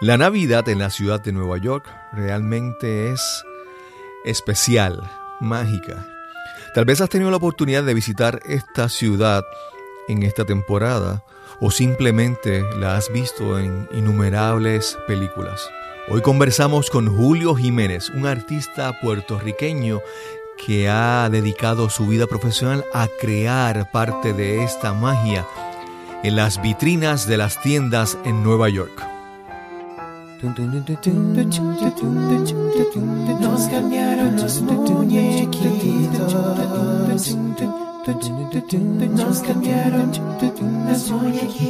La Navidad en la ciudad de Nueva York realmente es especial, mágica. Tal vez has tenido la oportunidad de visitar esta ciudad en esta temporada o simplemente la has visto en innumerables películas. Hoy conversamos con Julio Jiménez, un artista puertorriqueño que ha dedicado su vida profesional a crear parte de esta magia en las vitrinas de las tiendas en Nueva York.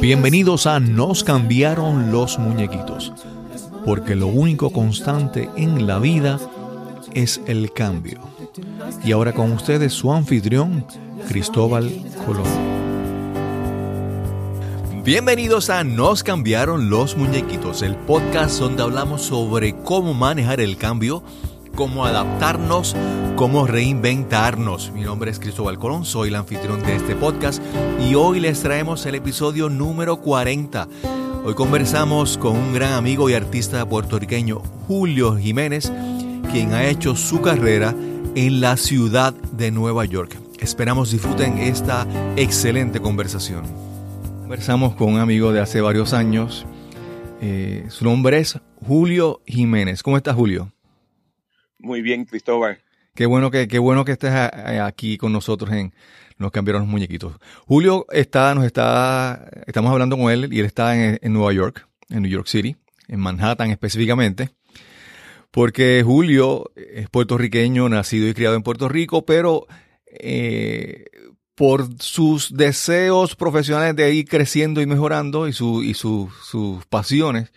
Bienvenidos a Nos cambiaron los muñequitos, porque lo único constante en la vida es el cambio. Y ahora con ustedes su anfitrión, Cristóbal Colón. Bienvenidos a Nos cambiaron los muñequitos, el podcast donde hablamos sobre cómo manejar el cambio, cómo adaptarnos, cómo reinventarnos. Mi nombre es Cristóbal Colón, soy el anfitrión de este podcast y hoy les traemos el episodio número 40. Hoy conversamos con un gran amigo y artista puertorriqueño, Julio Jiménez, quien ha hecho su carrera en la ciudad de Nueva York. Esperamos disfruten esta excelente conversación. Conversamos con un amigo de hace varios años. Eh, su nombre es Julio Jiménez. ¿Cómo estás, Julio? Muy bien, Cristóbal. Qué bueno que, qué bueno que estés aquí con nosotros en Nos cambiaron los muñequitos. Julio está, nos está, estamos hablando con él y él está en, en Nueva York, en New York City, en Manhattan específicamente porque Julio es puertorriqueño, nacido y criado en Puerto Rico, pero eh, por sus deseos profesionales de ir creciendo y mejorando y, su, y sus pasiones,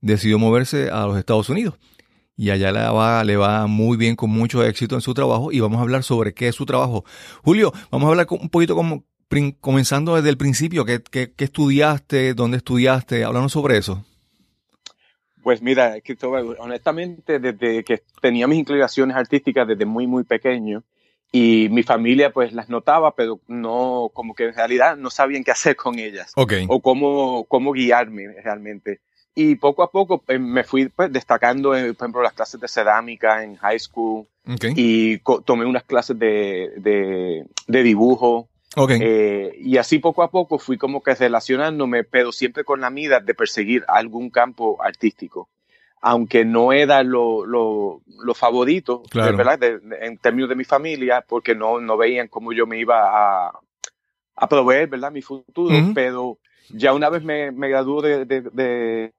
decidió moverse a los Estados Unidos. Y allá le va, le va muy bien, con mucho éxito en su trabajo. Y vamos a hablar sobre qué es su trabajo. Julio, vamos a hablar un poquito como, comenzando desde el principio. ¿Qué, qué, qué estudiaste? ¿Dónde estudiaste? Háblanos sobre eso. Pues mira, honestamente, desde que tenía mis inclinaciones artísticas desde muy, muy pequeño, y mi familia pues las notaba, pero no, como que en realidad no sabían qué hacer con ellas o cómo, cómo guiarme realmente. Y poco a poco pues, me fui pues, destacando, por ejemplo, las clases de cerámica en high school y tomé unas clases de, de, de dibujo. Eh, y así poco a poco fui como que relacionándome, pero siempre con la mira de perseguir algún campo artístico aunque no era lo, lo, lo favorito, ¿verdad? en términos de mi familia, porque no, no veían cómo yo me iba a, a proveer, ¿verdad? Mi futuro, pero ya una vez me, me graduó de, de,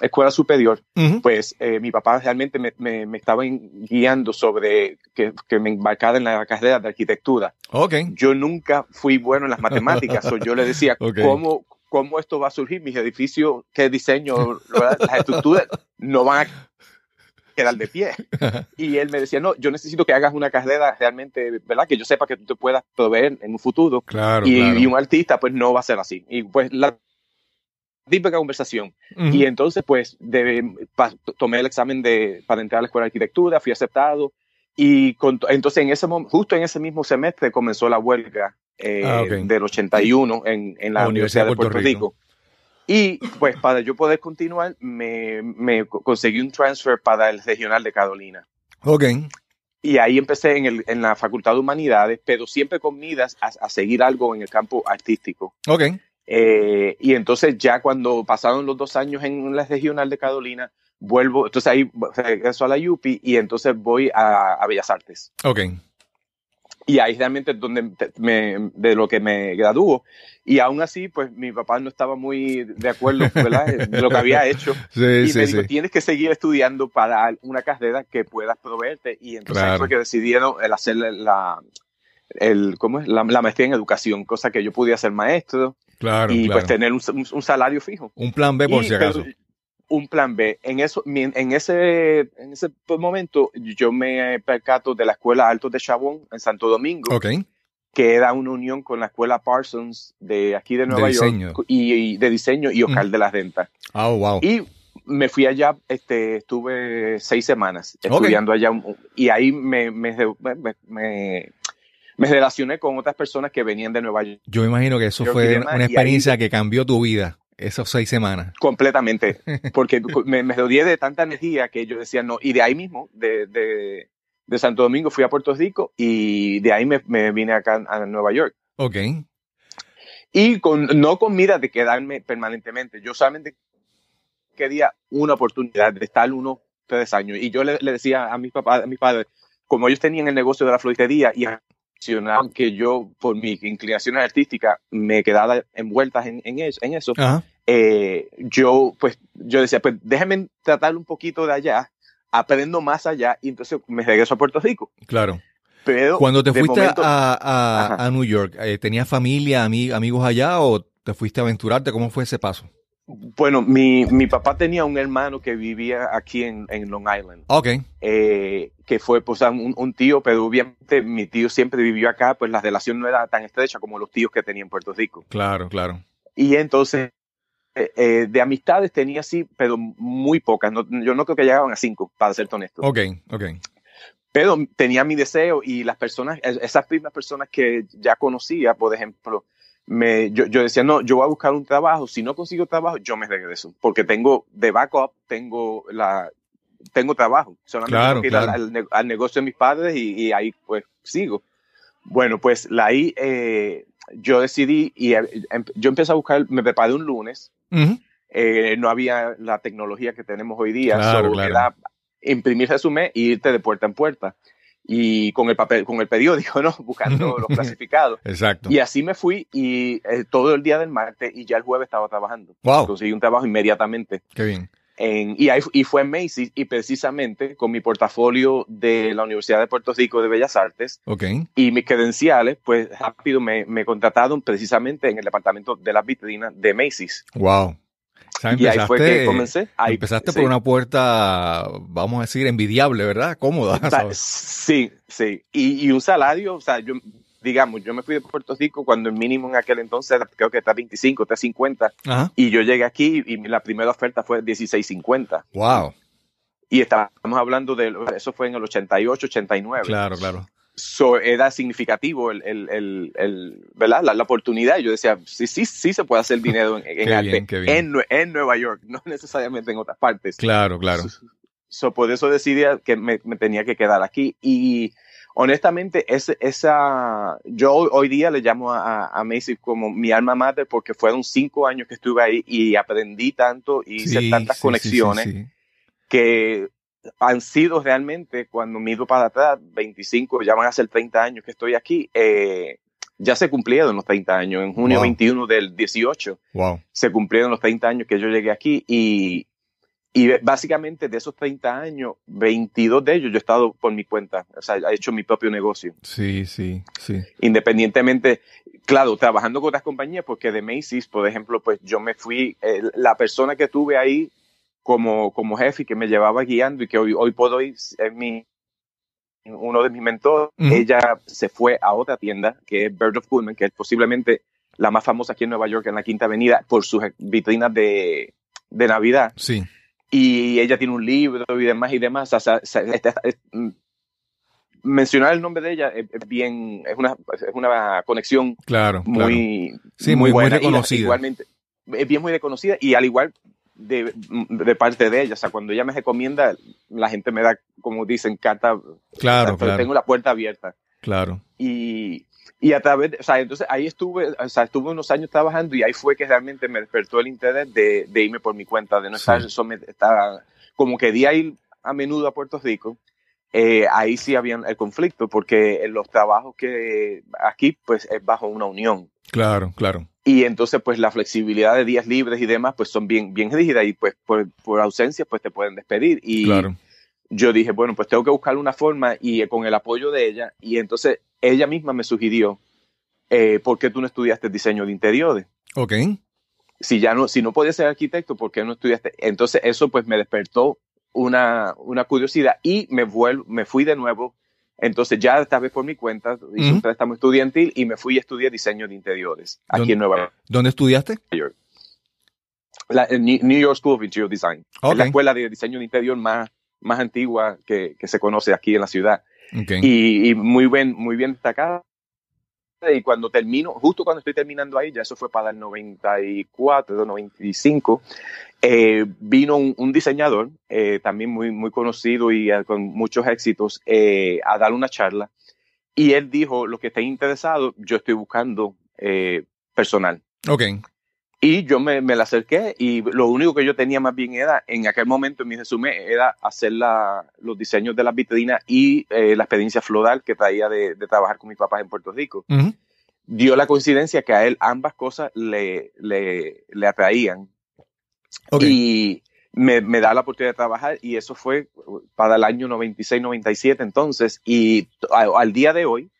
escuela superior, pues eh, mi papá realmente me, me, me, estaba guiando sobre que, que, me embarcara en la carrera de arquitectura. Okay. Yo nunca fui bueno en las matemáticas, o yo le decía, ¿cómo, cómo esto va a surgir, mis edificios, qué diseño, las estructuras no van a quedar de pie. Y él me decía, no, yo necesito que hagas una carrera realmente, ¿verdad? Que yo sepa que tú te puedas proveer en un futuro. Claro, y, un artista, pues no va a ser así. Y pues la típica conversación. Y entonces, pues, tomé el examen de, para entrar a la escuela de arquitectura, fui aceptado. Y entonces, en ese justo en ese mismo semestre comenzó la huelga eh, ah, del 81 en, en la, Universidad, de Puerto, Rico. Y pues para yo poder continuar, me, me, conseguí un transfer para el regional de Carolina. Ok. Y ahí empecé en, el, en la Facultad de Humanidades, pero siempre con miras a, seguir algo en el campo artístico. Ok. Eh, y entonces ya cuando pasaron los dos años en la regional de Carolina, vuelvo, entonces ahí regreso a la UPI y entonces voy a, a Bellas Artes. Ok. Y ahí realmente es donde me, de lo que me graduó. Y aún así, pues mi papá no estaba muy de acuerdo ¿verdad? de lo que había hecho. Sí, y sí, me dijo, sí. tienes que seguir estudiando para una carrera que puedas proveerte. Y entonces Claro. fue que decidieron el hacer la, el, ¿cómo es? La, la maestría en educación, cosa que yo pudiera ser maestro Claro, y claro. pues tener un, un- un salario fijo. Un plan B por Y, si acaso. pero, un plan B. En, eso, en, ese, en ese momento yo me percato de la Escuela Altos de Chabón en Santo Domingo, Ok. que era una unión con la Escuela Parsons de aquí de Nueva. York y, y de diseño y Ujú. de la Renta. Ah, wow. Y me fui allá, este, estuve seis semanas estudiando allá y ahí me, me, me, me- relacioné con otras personas que venían de Nueva York. Yo me imagino que eso fue una ahí- experiencia que cambió tu vida. Esas seis semanas. Completamente. Porque me, me de tanta energía que yo decía no. Y de ahí mismo, de, de, de Santo Domingo, fui a Puerto Rico y de ahí me, me vine acá a Nueva York. Ok. Y con, no con mira de quedarme permanentemente. Yo solamente quería una oportunidad de estar unos tres años. Y yo le, le decía a mis papás, a mis padres, como ellos tenían el negocio de la floristería y que yo, por mi inclinación artística, me quedaba envueltas en, en eso, en eso eh, yo, pues, yo decía, pues déjenme tratar un poquito de allá, aprendo más allá y entonces me regreso a Puerto Rico. Claro. Pero Cuando te fuiste momento, a, a, a, New York, eh, ¿tenías familia, amig amigos allá o te fuiste a aventurarte? ¿Cómo fue ese paso? Bueno, mi, mi papá tenía un hermano que vivía aquí en, en Long Island. Ok. Eh, que fue pues un, un, tío, pero obviamente mi tío siempre vivió acá, pues la relación no era tan estrecha como los tíos que tenía en Puerto Rico. Claro, claro. Y entonces, eh, eh, de amistades tenía sí, pero muy pocas. No, yo no creo que llegaban a cinco, para ser honesto. Ok, ok. Pero tenía mi deseo y las personas, esas mismas personas que ya conocía, por ejemplo, me, yo, yo, decía, no, yo voy a buscar un trabajo, si no consigo trabajo, yo me regreso, porque tengo de backup, tengo la, tengo trabajo, solamente claro, que ir claro. al, al, negocio de mis padres y, y, ahí pues sigo. Bueno, pues la ahí eh, yo decidí y eh, yo empecé a buscar, me preparé un lunes, uh -huh. eh, no había la tecnología que tenemos hoy día, claro, so, claro. era imprimir resumen e irte de puerta en puerta y con el papel, con el periódico, ¿no? Buscando los clasificados. Exacto. Y así me fui y eh, todo el día del martes y ya el jueves estaba trabajando. Wow. Conseguí un trabajo inmediatamente. Qué bien. En, y, ahí, y fue en Macy's y precisamente con mi portafolio de la Universidad de Puerto Rico de Bellas Artes okay. y mis credenciales, pues rápido me, me contrataron precisamente en el departamento de las vitrinas de Macy's. Wow. O sea, y ahí fue que comencé. Ahí, empezaste sí. por una puerta, vamos a decir, envidiable, ¿verdad? Cómoda. Sí, sí. Y, y, un salario, o sea, yo, digamos, yo me fui de Puerto Rico cuando el mínimo en aquel entonces creo que está 25, está 50. Ajá. Y yo llegué aquí y la primera oferta fue 16.50. Wow. Y estamos hablando de, eso fue en el 88, 89. Claro, claro. So, era significativo el, el, el, el ¿verdad? La, la, oportunidad. Yo decía, sí, sí, sí se puede hacer dinero en, en arte bien, bien. En, en, Nueva York, no necesariamente en otras partes. Claro, claro. So, so por eso decidí que me, me, tenía que quedar aquí. Y honestamente, ese, esa, yo hoy día le llamo a, a Macy como mi alma mater porque fueron cinco años que estuve ahí y aprendí tanto y hice sí, tantas sí, conexiones sí, que han sido realmente, cuando miro para atrás, 25, ya van a ser 30 años que estoy aquí, eh, ya se cumplieron los 30 años. En junio wow. 21 del 18 wow. se cumplieron los 30 años que yo llegué aquí y, y básicamente de esos 30 años, 22 de ellos yo he estado por mi cuenta, o sea, he hecho mi propio negocio. Sí, sí, sí. Independientemente, claro, trabajando con otras compañías, porque de Macy's, por ejemplo, pues yo me fui, eh, la persona que tuve ahí como, como jefe y que me llevaba guiando y que hoy, hoy por hoy es mi, uno de mis mentores, ella se fue a otra tienda que es Bird of Pullman, que es posiblemente la más famosa aquí en Nueva York, en la Quinta Avenida, por sus vitrinas de, de Navidad. Sí. Y ella tiene un libro y demás y demás. O sea, es, es, es, mencionar el nombre de ella es, bien, es una, es una conexión claro, muy, claro. Sí, muy, muy, buena. muy reconocida. Y, igualmente, es bien muy reconocida y al igual de, de, parte de ella. O sea, cuando ella me recomienda, la gente me da, como dicen, carta. Claro, o sea, claro. Tengo la puerta abierta. Claro. Y, y a través, de, o sea, entonces ahí estuve, o sea, estuve unos años trabajando y ahí fue que realmente me despertó el interés de, de irme por mi cuenta, de no estar, sí. estar, como que de ir a menudo a Puerto Rico. Eh, ahí sí había el conflicto, porque en los trabajos que aquí, pues es bajo una unión. Claro, claro. Y entonces, pues la flexibilidad de días libres y demás, pues son bien, bien rígidas y pues por, por ausencia, pues te pueden despedir. Y claro. yo dije, bueno, pues tengo que buscar una forma y con el apoyo de ella. Y entonces ella misma me sugirió, eh, ¿por qué tú no estudiaste diseño de interiores? Ok. Si ya no, si no podías ser arquitecto, ¿por qué no estudiaste? Entonces eso pues me despertó una, una curiosidad y me, vuelvo, me fui de nuevo entonces ya esta vez por mi cuenta hice uh -huh. un préstamo estudiantil y me fui a estudiar diseño de interiores aquí en Nueva York. ¿Dónde estudiaste? La, New York School of Interior Design. Okay. Es la escuela de diseño de interior más, más antigua que, que se conoce aquí en la ciudad. Okay. Y, y, muy bien, muy bien destacada y cuando termino, justo cuando estoy terminando ahí, ya eso fue para el 94, 95, eh, vino un, diseñador, eh, también muy, muy conocido y eh, con muchos éxitos, a dar una charla. Y él dijo, lo que esté interesado, yo estoy buscando personal. Ok. Y yo me, me la acerqué y lo único que yo tenía más bien era, en aquel momento en mi resumen, era hacer la, los diseños de las vitrinas y la experiencia floral que traía de, de, trabajar con mis papás en Puerto Rico. Dio la coincidencia que a él ambas cosas le, le, le atraían y me, me, da la oportunidad de trabajar y eso fue para el año 96-97 entonces y al día de hoy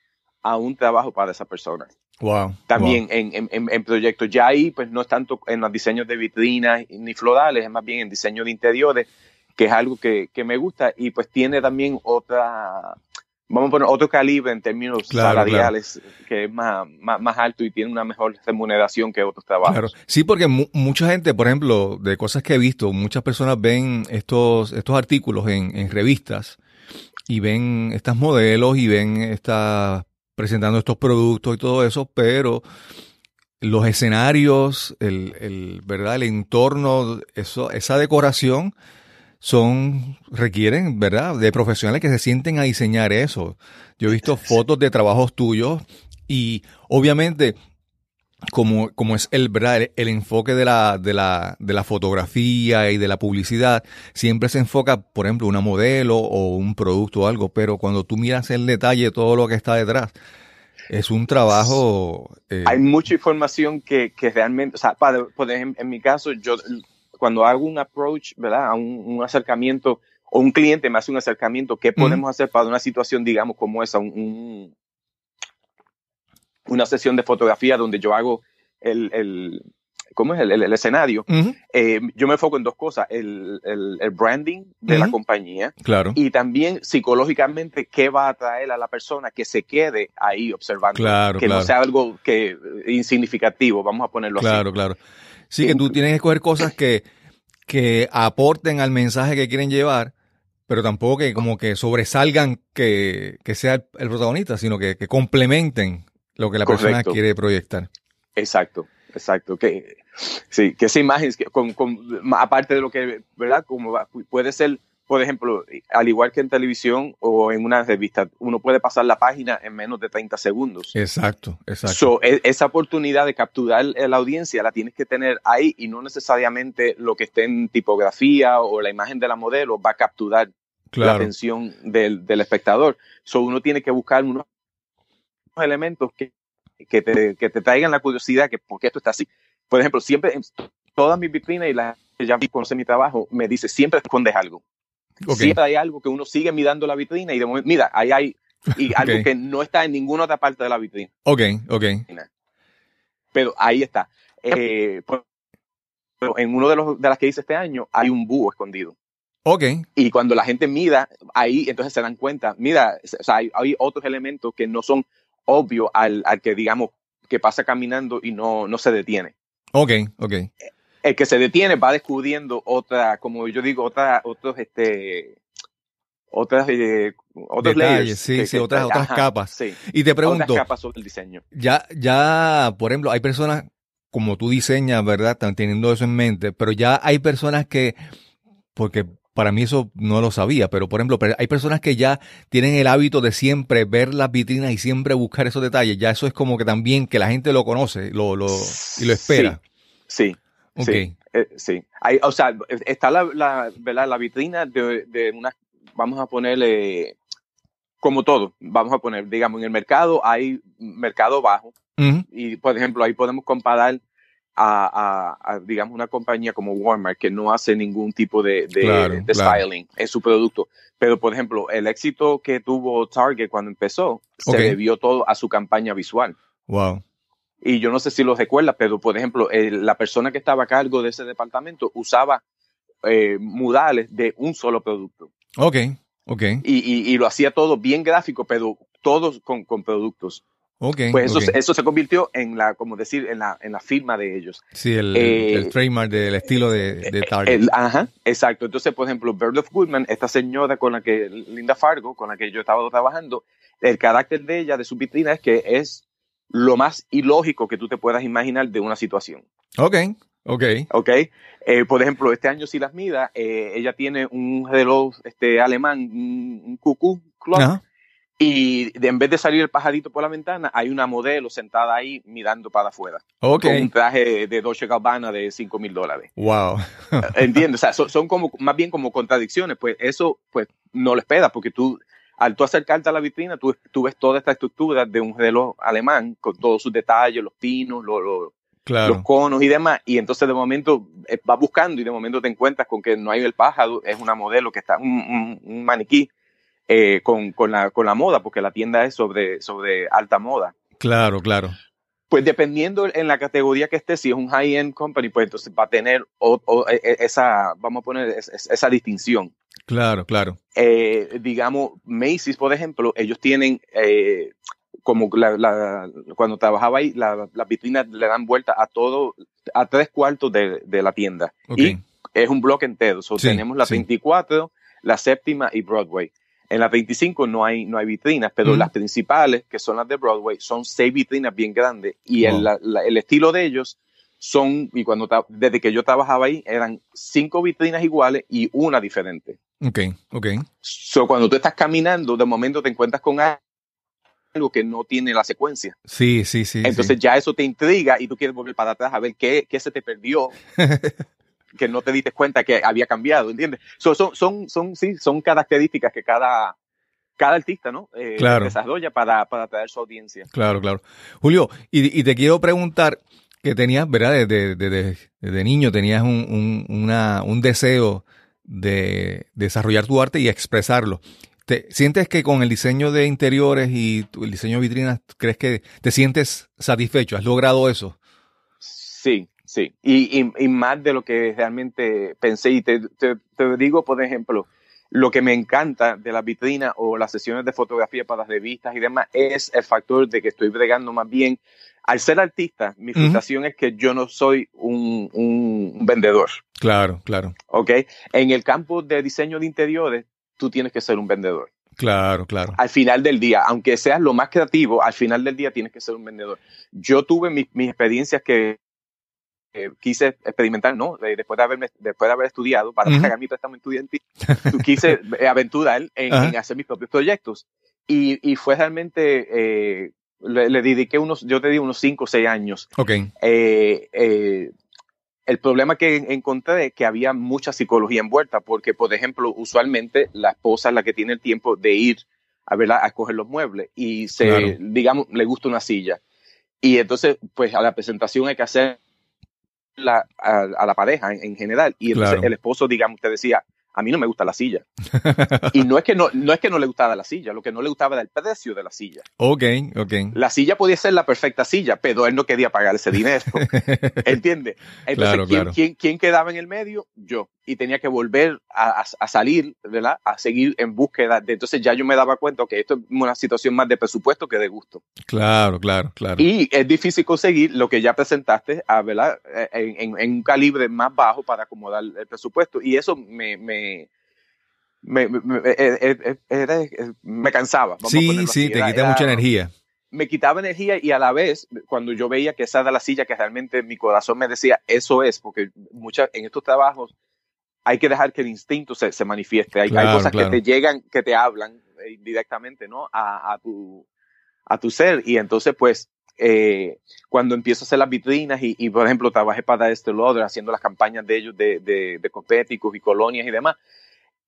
aún trabajo para esa persona. Wow. También En, en, en, proyectos. Ya ahí pues no es tanto en los diseños de vitrinas ni florales, es más bien en diseño de interiores, que es algo que, que me gusta y pues tiene también otra vamos a poner otro calibre en términos salariales que es más, más, alto y tiene una mejor remuneración que otros trabajos. Claro. Sí, porque mucha gente, por ejemplo, de cosas que he visto, muchas personas ven estos, estos artículos en, en revistas y ven estas modelos y ven esta, presentando estos productos y todo eso, pero los escenarios, el, el, ¿verdad? el entorno, eso, esa decoración son, requieren, ¿verdad?, de profesionales que se sienten a diseñar eso. Yo he visto fotos de trabajos tuyos y obviamente como, como es el, ¿verdad? El, enfoque de la, de, la, de la fotografía y de la publicidad, siempre se enfoca, por ejemplo, una modelo o un producto o algo, pero cuando tú miras el detalle, todo lo que está detrás, es un trabajo... Eh, Hay mucha información que, que realmente, o sea, para, por ejemplo, en mi caso, yo cuando hago un approach, ¿verdad? A un, acercamiento o un cliente me hace un acercamiento, ¿qué podemos hacer para una situación, digamos, como esa? Un, una sesión de fotografía donde yo hago el, el ¿cómo es? El, escenario. Eh, yo me enfoco en dos cosas, el, branding de la compañía claro. y también psicológicamente qué va a atraer a la persona que se quede ahí observando. Claro, que no sea algo que insignificativo, vamos a ponerlo así. Claro, claro. Sí, que tú tienes que escoger cosas que, que aporten al mensaje que quieren llevar, pero tampoco que como que sobresalgan que, que sea el, protagonista, sino que, que, complementen lo que la persona quiere proyectar. Exacto, exacto. Que, sí, que esa imagen, con, con, aparte de lo que, ¿verdad? Como puede ser por ejemplo, al igual que en televisión o en una revista, uno puede pasar la página en menos de 30 segundos. Exacto, exacto. E, esa oportunidad de capturar la audiencia la tienes que tener ahí y no necesariamente lo que esté en tipografía o la imagen de la modelo va a capturar la atención del, espectador. So, uno tiene que buscar unos elementos que, que, te, que te traigan la curiosidad que por qué esto está así. Por ejemplo, siempre, en todas mis vitrinas y la que ya conoce mi trabajo, me dice, siempre escondes algo. Siempre hay algo que uno sigue mirando la vitrina y de momento, mira, ahí hay y algo que no está en ninguna otra parte de la vitrina. Ok, ok. Pero ahí está. Eh, pues, en uno de, los, de las que hice este año hay un búho escondido. Ok. Y cuando la gente mira ahí, entonces se dan cuenta, mira, o sea, hay, hay, otros elementos que no son obvios al, al, que, digamos, que pasa caminando y no, no se detiene. Ok, ok el que se detiene va descubriendo otra, como yo digo, otra, otros, este, otras, eh, otros layers, sí, sí, otras, otras capas. Sí, y te pregunto, otras capas sobre el diseño. Ya, ya, por ejemplo, hay personas como tú diseñas, ¿verdad? Están teniendo eso en mente, pero ya hay personas que, porque para mí eso no lo sabía, pero por ejemplo, hay personas que ya tienen el hábito de siempre ver las vitrinas y siempre buscar esos detalles. Ya eso es como que también que la gente lo conoce lo, lo, y lo espera. sí. Sí, eh, sí. Hay, o sea, está la, la, la vitrina de, de una, vamos a ponerle, como todo, vamos a poner, digamos, en el mercado hay mercado bajo y, por ejemplo, ahí podemos comparar a, a, digamos, una compañía como Walmart que no hace ningún tipo de, de, styling en su producto. Pero, por ejemplo, el éxito que tuvo Target cuando empezó se debió todo a su campaña visual. Wow. Y yo no sé si lo recuerda, pero por ejemplo, la persona que estaba a cargo de ese departamento usaba eh, mudales de un solo producto. Ok, ok. Y, y, lo hacía todo bien gráfico, pero todos con, con productos. Okay, pues eso, eso se convirtió en la, como decir, en la, en la firma de ellos. Sí, el, el eh, trademark del estilo de, de Target. ajá, exacto. Entonces, por ejemplo, Bird of Goodman, esta señora con la que, Linda Fargo, con la que yo estaba trabajando, el carácter de ella, de su vitrina, es que es lo más ilógico que tú te puedas imaginar de una situación. Ok, ok. Ok. Eh, por ejemplo, este año si las mida, eh, ella tiene un reloj este, alemán, un, cucú clock, Ajá. y de- en vez de salir el pajarito por la ventana, hay una modelo sentada ahí mirando para afuera. Ok. Con un traje de Dolce Gabbana de 5 mil dólares. Wow. ¿Entiendes? O sea, son, son como, más bien como contradicciones. Pues eso, pues, no lo esperas, porque tú, al tú acercarte a la vitrina, tú, tú ves toda esta estructura de un reloj alemán, con todos sus detalles, los pinos, los, los, Claro. los conos y demás, y entonces de momento eh, vas buscando y de momento te encuentras con que no hay el pájaro, es una modelo que está, un, un- un maniquí eh, con, con, la, con la moda, porque la tienda es sobre, sobre alta moda. Claro, claro. Pues dependiendo en la categoría que esté, si es un high-end company, pues entonces va a tener o- o, eh, eh, esa, vamos a poner es- es- esa distinción. Claro, claro. Eh, digamos, Macy's, por ejemplo, ellos tienen, eh, como la- la- cuando trabajaba ahí, la- las vitrinas le dan vuelta a todo, a tres cuartos de, de la tienda. Y es un bloque entero. So, Sí, tenemos la sí. 24, la séptima y Broadway. En la 25 no hay, no hay vitrinas, pero las principales, que son las de Broadway, son seis vitrinas bien grandes. Y Wow. el, la- la- el estilo de ellos son, y cuando desde que yo trabajaba ahí, eran cinco vitrinas iguales y una diferente. Ok, ok. So, cuando tú estás caminando, de momento te encuentras con algo que no tiene la secuencia. Sí, sí, sí. Entonces sí. ya eso te intriga y tú quieres volver para atrás a ver qué, qué se te perdió, que no te diste cuenta que había cambiado, ¿entiendes? So, son, son, son, sí, son características que cada, cada artista ¿no? Eh, Claro. desarrolla para, para atraer su audiencia. Claro, claro. Julio, y, y te quiero preguntar que tenías, ¿verdad? Desde, desde- desde niño tenías un, un, una- un deseo de desarrollar tu arte y expresarlo. ¿Te, ¿Sientes que con el diseño de interiores y tu- el diseño de vitrinas, crees que te sientes satisfecho? ¿Has logrado eso? Sí, sí. Y, y, y más de lo que realmente pensé. Y te, te, te digo, por ejemplo, lo que me encanta de la vitrina o las sesiones de fotografía para las revistas y demás es el factor de que estoy bregando más bien. Al ser artista, mi frustración es que yo no soy un, un vendedor. Claro, claro, ¿ok? En el campo de diseño de interiores, tú tienes que ser un vendedor. claro, claro. Al final del día, aunque seas lo más creativo, al final del día tienes que ser un vendedor. Yo tuve mis, mis experiencias que eh, quise experimentar, ¿no? De- después, de haberme, después de haber estudiado para Ujú. pagar mi préstamo estudiantil, quise eh, aventurar en, en hacer mis propios proyectos. Y, y fue realmente, eh, le, le dediqué unos, yo te digo, unos 5 o 6 años Ok, eh, eh, el problema que encontré es que había mucha psicología envuelta, porque, por ejemplo, usualmente la esposa es la que tiene el tiempo de ir a, ¿verdad? a escoger los muebles y se, Claro. digamos, le gusta una silla. Y entonces, pues a la presentación hay que hacer la, a, a la pareja en, en general. Y entonces Claro. el esposo, digamos, te decía, a mí no me gusta la silla. y no es que no, no es que no le gustaba la silla, lo que no le gustaba era el precio de la silla. ok, ok. La silla podía ser la perfecta silla, pero él no quería pagar ese dinero. ¿Entiendes? Entonces, Claro, ¿quién, claro. quién- quién quedaba en el medio? Yo. Y tenía que volver a, a- a salir, ¿verdad? A seguir en búsqueda. De, entonces ya yo me daba cuenta que esto es una situación más de presupuesto que de gusto. Claro, claro, claro. Y es difícil conseguir lo que ya presentaste, a, ¿verdad? Eh, En, en- en un calibre más bajo para acomodar el presupuesto. Y eso me... me me, me, me- eh, me cansaba. vamos a Sí, ponerlo sí, así. te quita era- mucha energía. me quitaba energía y a la vez, cuando yo veía que esa era la silla que realmente mi corazón me decía, eso es, porque muchas, en estos trabajos hay que dejar que el instinto se, se manifieste. Hay, hay Claro, cosas claro. que te llegan, que te hablan eh, directamente, ¿no? A, a tu, a tu ser. Y entonces, pues, eh, cuando empiezo a hacer las vitrinas y, y, por ejemplo, trabajé para este Lauder haciendo las campañas de ellos de, de, de cosméticos y colonias y demás,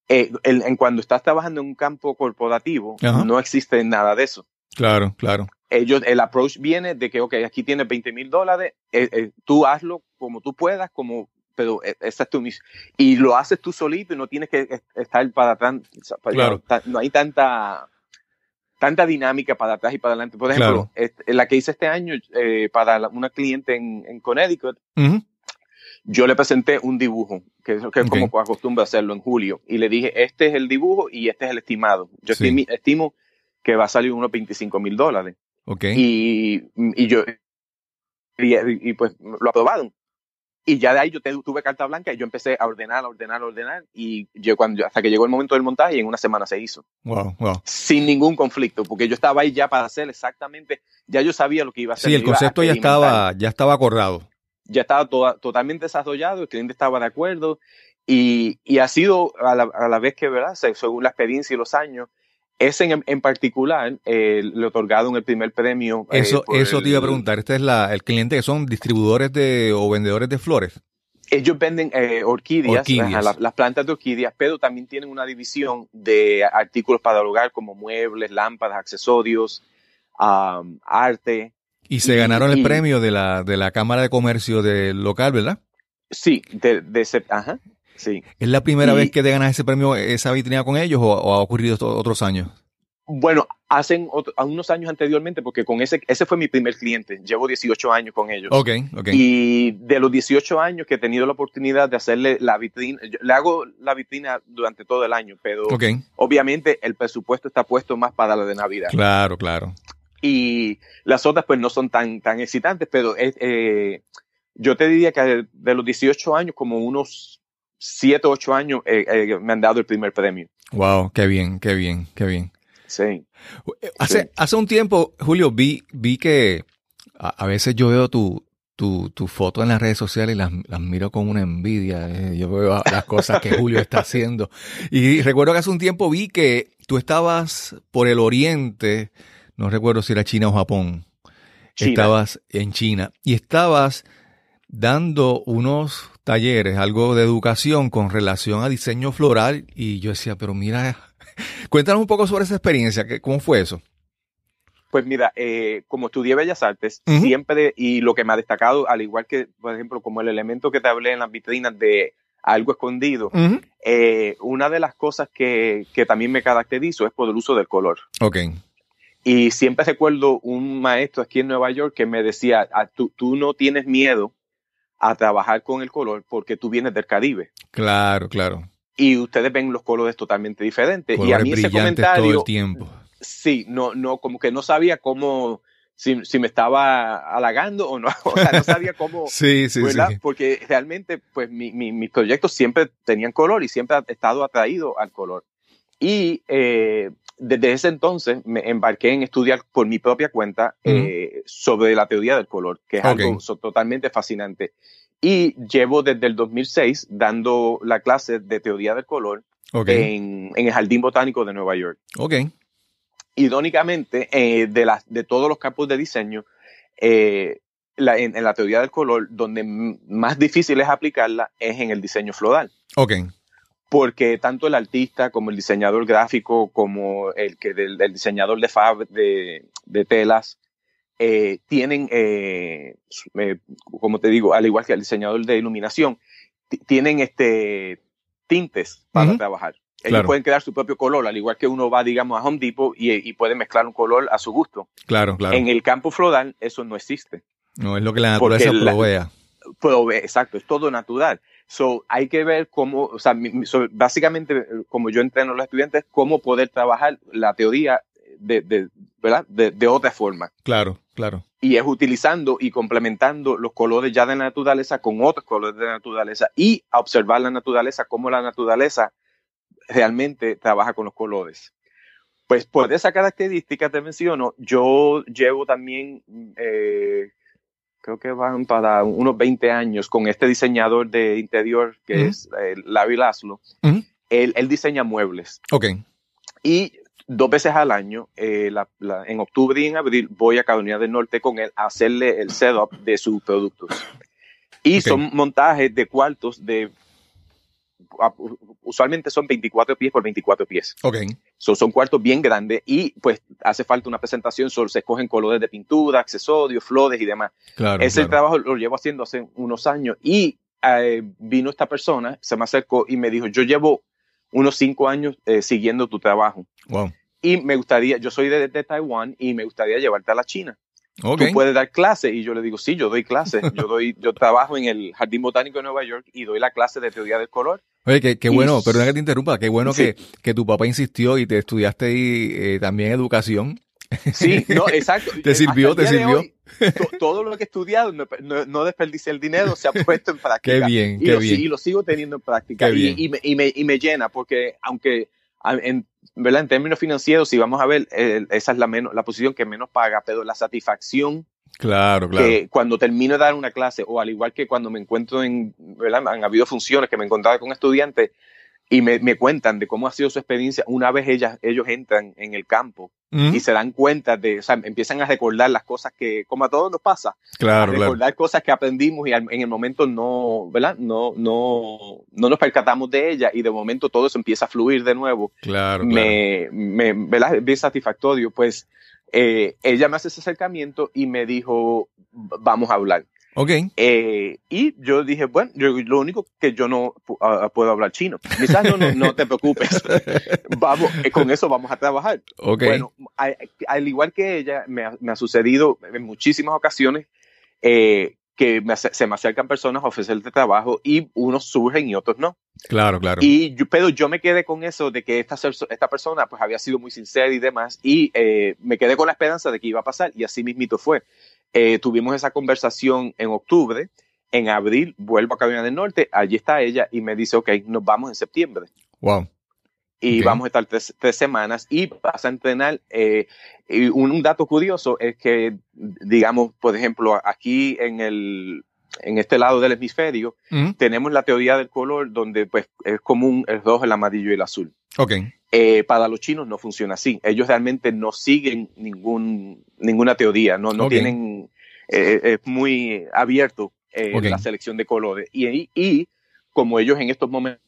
eh, en cuando estás trabajando en un campo corporativo, Ajá. no existe nada de eso Claro, claro. ellos, el approach viene de que, ok, aquí tienes 20 mil dólares, eh, eh, tú hazlo como tú puedas, como, pero eh, esa es tu misión. Y lo haces tú solito y no tienes que estar para atrás, Claro. no hay tanta tanta dinámica para atrás y para adelante. Por ejemplo, este, la que hice este año eh, para la- una cliente en, en Connecticut, yo le presenté un dibujo, que es, que como acostumbro hacerlo en julio, y le dije, este es el dibujo y este es el estimado. Yo Sí. estimo que va a salir unos 25 mil dólares Ok. y, y yo y, y, pues lo aprobaron Y ya de ahí yo tuve carta blanca y yo empecé a ordenar, a ordenar, a ordenar. Y yo, cuando, hasta que llegó el momento del montaje y en una semana se hizo. Wow, wow. Sin ningún conflicto, porque yo estaba ahí ya para hacer exactamente, ya yo sabía lo que iba a hacer. Sí, el concepto ya estaba, ya estaba acordado. Ya estaba totalmente desarrollado, el cliente estaba de acuerdo. Y, y ha sido a la, a la, vez que, ¿verdad? Según la experiencia y los años, ese en, en particular eh, le otorgado en el primer premio. Eh, eso, eso te iba a preguntar. Este es la, el cliente que son distribuidores de o vendedores de flores. Ellos venden eh, orquídeas, las, plantas de orquídeas, pero también tienen una división de artículos para el hogar como muebles, lámparas, accesorios, arte. Y se ganaron el premio de la, de la Cámara de Comercio del local, ¿verdad? Sí, de, de ajá. Sí. ¿Es la primera vez que te ganas ese premio, esa vitrina con ellos o, ha ocurrido otros años? Bueno, hacen unos años anteriormente, porque con ese, ese fue mi primer cliente. Llevo 18 años con ellos. Ok, ok. Y de los 18 años que he tenido la oportunidad de hacerle la vitrina, le hago la vitrina durante todo el año, pero obviamente el presupuesto está puesto más para la de Navidad. Claro, claro. Y las otras pues no son tan, tan excitantes, pero eh, yo te diría que de los 18 años, como unos siete ocho años eh, eh, me han dado el primer premio. Wow, qué bien, qué bien, qué bien. Sí. Hace, hace un tiempo, Julio, vi, vi que a, veces yo veo tu, tu, tu, foto en las redes sociales y las, las miro con una envidia. Eh, yo veo las cosas que Julio está haciendo. Y recuerdo que hace un tiempo vi que tú estabas por el oriente, no recuerdo si era China o Japón. Estabas en China y estabas dando unos talleres, algo de educación con relación a diseño floral y yo decía, pero mira, cuéntanos un poco sobre esa experiencia, ¿cómo fue eso? Pues mira, eh, como estudié Bellas Artes, siempre, y lo que me ha destacado, al igual que, por ejemplo, como el elemento que te hablé en las vitrinas de algo escondido, eh, una de las cosas que, que, también me caracterizo es por el uso del color. Ok. Y siempre recuerdo un maestro aquí en Nueva York que me decía, ah, tú, tú no tienes miedo a trabajar con el color porque tú vienes del Caribe. Claro, claro. Y ustedes ven los colores totalmente diferentes. y a mí ese comentario. Todo el tiempo. Sí, no, no, como que no sabía cómo, si, si, me estaba halagando o no, o sea, no sabía cómo, sí, sí, ¿verdad? Porque realmente, pues, mi, mi, mis proyectos siempre tenían color y siempre he estado atraído al color. Y eh, desde ese entonces me embarqué en estudiar por mi propia cuenta eh, sobre la teoría del color, que es algo totalmente fascinante. Y llevo desde el 2006 dando la clase de teoría del color en, en, el Jardín Botánico de Nueva York. Ok. Irónicamente, eh, de, las de todos los campos de diseño, eh, la, en, en, la teoría del color, donde más difícil es aplicarla es en el diseño floral. Ok porque tanto el artista como el diseñador gráfico, como el, que del, diseñador de fab de, de telas, eh, tienen, eh, eh, como te digo, al igual que el diseñador de iluminación, tienen este tintes para trabajar. Ellos pueden crear su propio color, al igual que uno va, digamos, a Home Depot y, y, puede mezclar un color a su gusto. Claro, claro. En el campo floral eso no existe. No, es lo que la naturaleza provea. Provee, exacto, es todo natural. So, hay que ver cómo, o sea, básicamente, como yo entreno a los estudiantes, cómo poder trabajar la teoría de, de ¿verdad? De, de, otra forma. Claro, claro. Y es utilizando y complementando los colores ya de la naturaleza con otros colores de la naturaleza y observar la naturaleza, cómo la naturaleza realmente trabaja con los colores. Pues por esa característica te menciono, yo llevo también eh, creo que van para unos 20 años con este diseñador de interior que es eh, Larry Laszlo. él, él, diseña muebles. Ok. Y dos veces al año, eh, en octubre y en abril, voy a Carolina del Norte con él a hacerle el setup de sus productos. Y son montajes de cuartos de usualmente son 24 pies por 24 pies. Son cuartos bien grandes y pues hace falta una presentación, solo se escogen colores de pintura, accesorios, flores y demás. Claro, Ese trabajo lo llevo haciendo hace unos años y eh, vino esta persona, se me acercó y me dijo, yo llevo unos cinco años eh, siguiendo tu trabajo. Wow. Y me gustaría, yo soy de, de Taiwán y me gustaría llevarte a la China. Tú puedes dar clase y yo le digo, sí, yo doy clase. Yo doy, yo trabajo en el Jardín Botánico de Nueva York y doy la clase de teoría del color. Oye, qué, qué bueno, perdona que te interrumpa, qué bueno que, que, tu papá insistió y te estudiaste ahí eh, también educación Sí, no, exacto. ¿Te sirvió? ¿Te sirvió? Hoy, todo lo que he estudiado, no, no, no desperdicié el dinero, se ha puesto en práctica. qué bien, y qué lo, bien. Y lo sigo teniendo en práctica. Y, y, me, y, me, y, me, llena, porque aunque en, ¿verdad? en términos financieros, si vamos a ver, eh, esa es la, menos, la posición que menos paga, pero la satisfacción Claro, claro. Que cuando termino de dar una clase, o al igual que cuando me encuentro en, ¿verdad? Han habido funciones que me encontraba con estudiantes y me, me, cuentan de cómo ha sido su experiencia una vez ellas, ellos entran en el campo ¿Mm? y se dan cuenta de, o sea, empiezan a recordar las cosas que, como a todos nos pasa, claro, a recordar claro. cosas que aprendimos y al, en el momento no, ¿verdad? No, no, no nos percatamos de ella y de momento todo eso empieza a fluir de nuevo. Claro, me, me, ¿verdad? Es bien satisfactorio, pues eh, ella me hace ese acercamiento y me dijo, vamos a hablar. Ok. Eh, y yo dije, bueno, yo, lo único que yo no uh, puedo hablar chino. Me dice, no, no, no te preocupes. vamos, eh, con eso vamos a trabajar. Ok. Bueno, a, al igual que ella, me ha, me ha, sucedido en muchísimas ocasiones eh, que me, se me acercan personas a ofrecerte trabajo y unos surgen y otros no. Claro, claro. Y yo, pero yo me quedé con eso de que esta, esta persona pues había sido muy sincera y demás y eh, me quedé con la esperanza de que iba a pasar y así mismito fue. Eh, tuvimos esa conversación en octubre, en abril vuelvo a Carolina del Norte, allí está ella y me dice, ok, nos vamos en septiembre. Wow. Y okay. vamos a estar tres, tres, semanas y vas a entrenar. Eh, y un, un, dato curioso es que, digamos, por ejemplo, aquí en el, en este lado del hemisferio, tenemos la teoría del color donde pues es común el rojo, el amarillo y el azul. Ok. Eh, para los chinos no funciona así. Ellos realmente no siguen ningún, ninguna teoría, no, no Okay. tienen, eh, es muy abierto eh, la selección de colores. Y, y, como ellos en estos momentos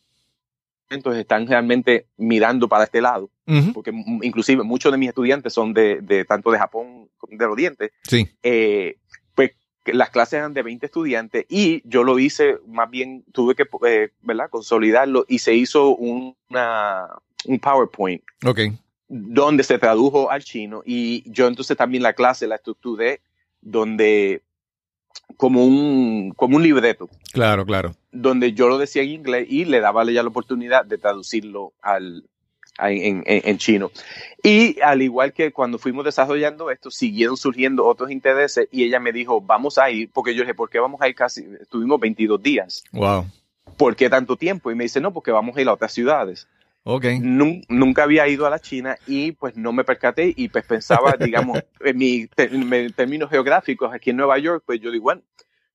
están realmente mirando para este lado, porque inclusive muchos de mis estudiantes son de, de tanto de Japón como de Oriente, Sí. eh, pues las clases eran de 20 estudiantes y yo lo hice, más bien tuve que eh, ¿verdad? consolidarlo y se hizo un- una, un PowerPoint Ok. donde se tradujo al chino y yo entonces también la clase la estructuré donde como un, como un libreto Claro, claro. donde yo lo decía en inglés y le daba ya la oportunidad de traducirlo al, a- en, en- en chino. Y al igual que cuando fuimos desarrollando esto, siguieron surgiendo otros intereses y ella me dijo, vamos a ir, porque yo dije, ¿por qué vamos a ir casi? Estuvimos 22 días. Wow. ¿Por qué tanto tiempo? Y me dice, no, porque vamos a ir a otras ciudades. Ok. Nun- nunca había ido a la China y pues no me percaté y pues pensaba, digamos, en mi en mi términos geográficos aquí en Nueva York, pues yo digo, bueno,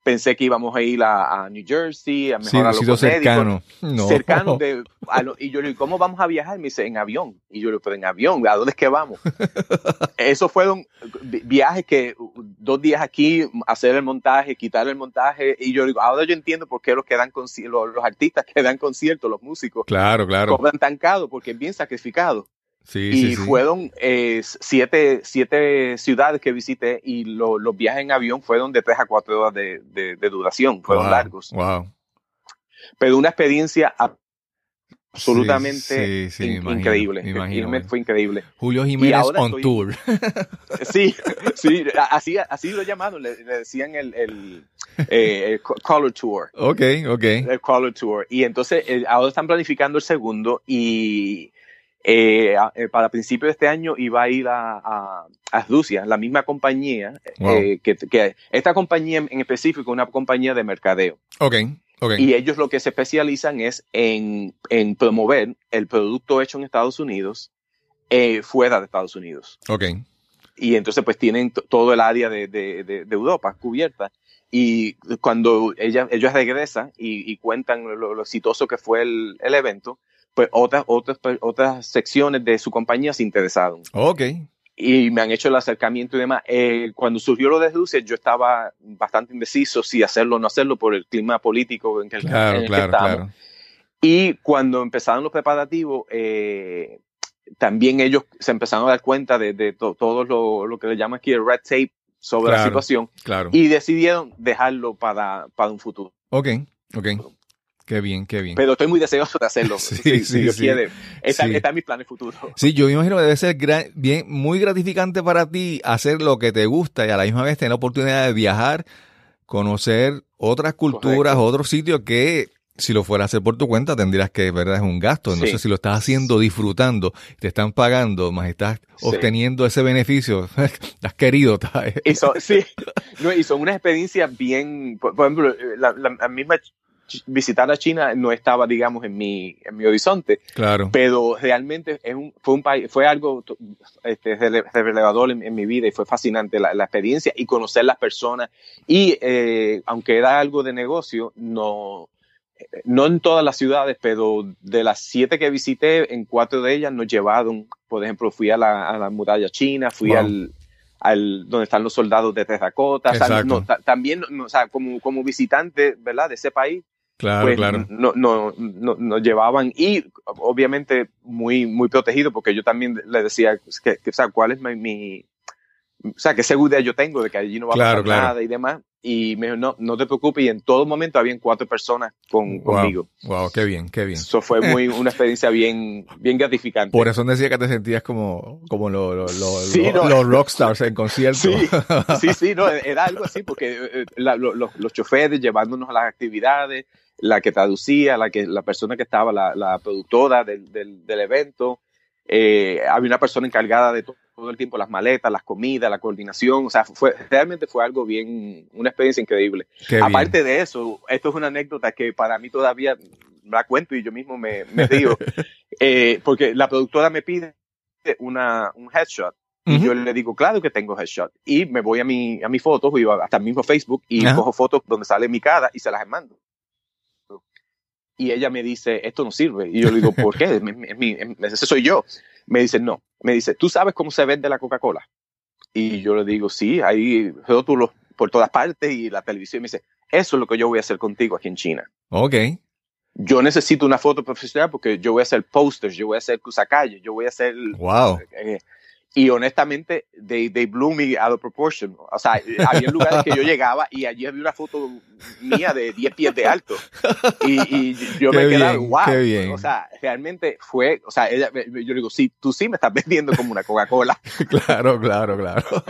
pensé que íbamos a ir a, a New Jersey, a Sí, mejorar un los cercano. No. cercano de, a lo- y yo le digo, ¿cómo vamos a viajar? Me dice, en avión. Y yo le digo, pero en avión, ¿a dónde es que vamos? Esos fueron vi- viajes que dos días aquí, hacer el montaje, quitar el montaje, y yo le digo, ahora yo entiendo por qué los que dan los, los artistas que dan conciertos, los músicos, Claro, claro. cobran tan caro porque es bien sacrificado. Sí, y sí, sí. fueron eh, siete, siete ciudades que visité y lo- los viajes en avión fueron de tres a cuatro horas de, de- de duración, fueron Wow, largos. Wow. Pero una experiencia absolutamente in- imagino, increíble. me imagino, Irme man. fue increíble. Julio Jiménez on estoy- tour. Sí, sí, así, así lo llamaron, le, le decían el, el, eh, el Color Tour. ok, ok. El Color Tour. Y entonces eh, ahora están planificando el segundo y eh, eh, para principios de este año iba a ir a, a- a Rusia, la misma compañía, Wow. eh, que, que esta compañía en específico, una compañía de mercadeo. Ok, ok. Y ellos lo que se especializan es en, en promover el producto hecho en Estados Unidos eh, fuera de Estados Unidos. Ok. Y entonces pues tienen todo el área de, de- de- de Europa cubierta. Y cuando ella, ellos regresan y, y cuentan lo, lo exitoso que fue el, el evento, pues otras, otras, pe- otras secciones de su compañía se interesaron. Ok. Y me han hecho el acercamiento y demás. Eh, cuando surgió lo de Rusia, yo estaba bastante indeciso si hacerlo o no hacerlo por el clima político en que, en Claro, el que claro, estamos. claro. Y cuando empezaron los preparativos, eh, también ellos se empezaron a dar cuenta de, de to- todo lo, lo que le llaman aquí el red tape sobre la Claro. situación Claro. y decidieron dejarlo para, para un futuro. Ok, ok. Qué bien, qué bien. Pero estoy muy deseoso de hacerlo. Sí, si, si sí, Dios sí. quiere. Está, Sí. está en mis planes futuros. Sí, yo me imagino que debe ser gran- bien, muy gratificante para ti hacer lo que te gusta y a la misma vez tener la oportunidad de viajar, conocer otras culturas, Correcto. otros sitios que si lo fueras a hacer por tu cuenta, tendrías que, ¿verdad? Es un gasto. Entonces, si lo estás haciendo disfrutando, te están pagando, más estás obteniendo ese beneficio, has querido. Y son, sí, no, y son una experiencia bien, por, ejemplo, la, la, misma visitar a China no estaba, digamos, en mi, en mi horizonte. Claro. Pero realmente es un, fue un país, fue algo este, revelador en, en, mi vida y fue fascinante la, la experiencia y conocer las personas. Y eh, aunque era algo de negocio, no, no en todas las ciudades, pero de las siete que visité, en cuatro de ellas nos llevaron, por ejemplo, fui a la, a la muralla china, fui al, al, donde están los soldados de terracota, o sea, no, también, o sea, como, como visitante, ¿verdad? De ese país. Claro, pues, claro. No, no, no, nos llevaban y obviamente muy, muy protegido porque yo también le decía que, que o sea, cuál es mi, mi, o sea, qué seguridad yo tengo de que allí no va a claro, pasar claro. nada y demás. Y me dijo, no, no te preocupes. Y en todo momento habían cuatro personas con, wow, conmigo. Wow, qué bien, qué bien. Eso fue muy, una experiencia bien, bien gratificante. Por eso decía que te sentías como, como los lo, lo, sí, lo, no, los rockstars en concierto. Sí, sí, sí, no, era algo así, porque la, los, los choferes llevándonos a las actividades, la que traducía, la, que, la persona que estaba, la, la productora del, del, del evento, eh, había una persona encargada de todo todo el tiempo las maletas, las comidas, la coordinación, o sea, fue, realmente fue algo bien, una experiencia increíble. Qué Aparte bien. de eso, esto es una anécdota que para mí todavía la cuento y yo mismo me, me río, eh, porque la productora me pide una, un headshot. Y uh -huh. yo le digo, claro que tengo headshot. Y me voy a mi, a mi fotos, hasta el mismo Facebook, y uh -huh. cojo fotos donde sale mi cara y se las mando y ella me dice, esto no sirve. Y yo le digo, ¿por qué? Ese soy yo. Me dice, no. Me dice, ¿tú sabes cómo se vende la Coca-Cola? Y yo le digo, sí, hay rótulos por todas partes y la televisión. Me dice, eso es lo que yo voy a hacer contigo aquí en China. Ok. Yo necesito una foto profesional porque yo voy a hacer posters, yo voy a hacer cruzacalle, yo voy a hacer... Wow. Eh, y honestamente, they, they blew me out of proportion. O sea, había lugares que yo llegaba y allí había una foto mía de 10 pies de alto. Y, y yo qué me quedaba, bien, wow. Qué bien. O sea, realmente fue, o sea, ella, yo digo, sí, tú sí me estás vendiendo como una Coca-Cola. claro, claro, claro.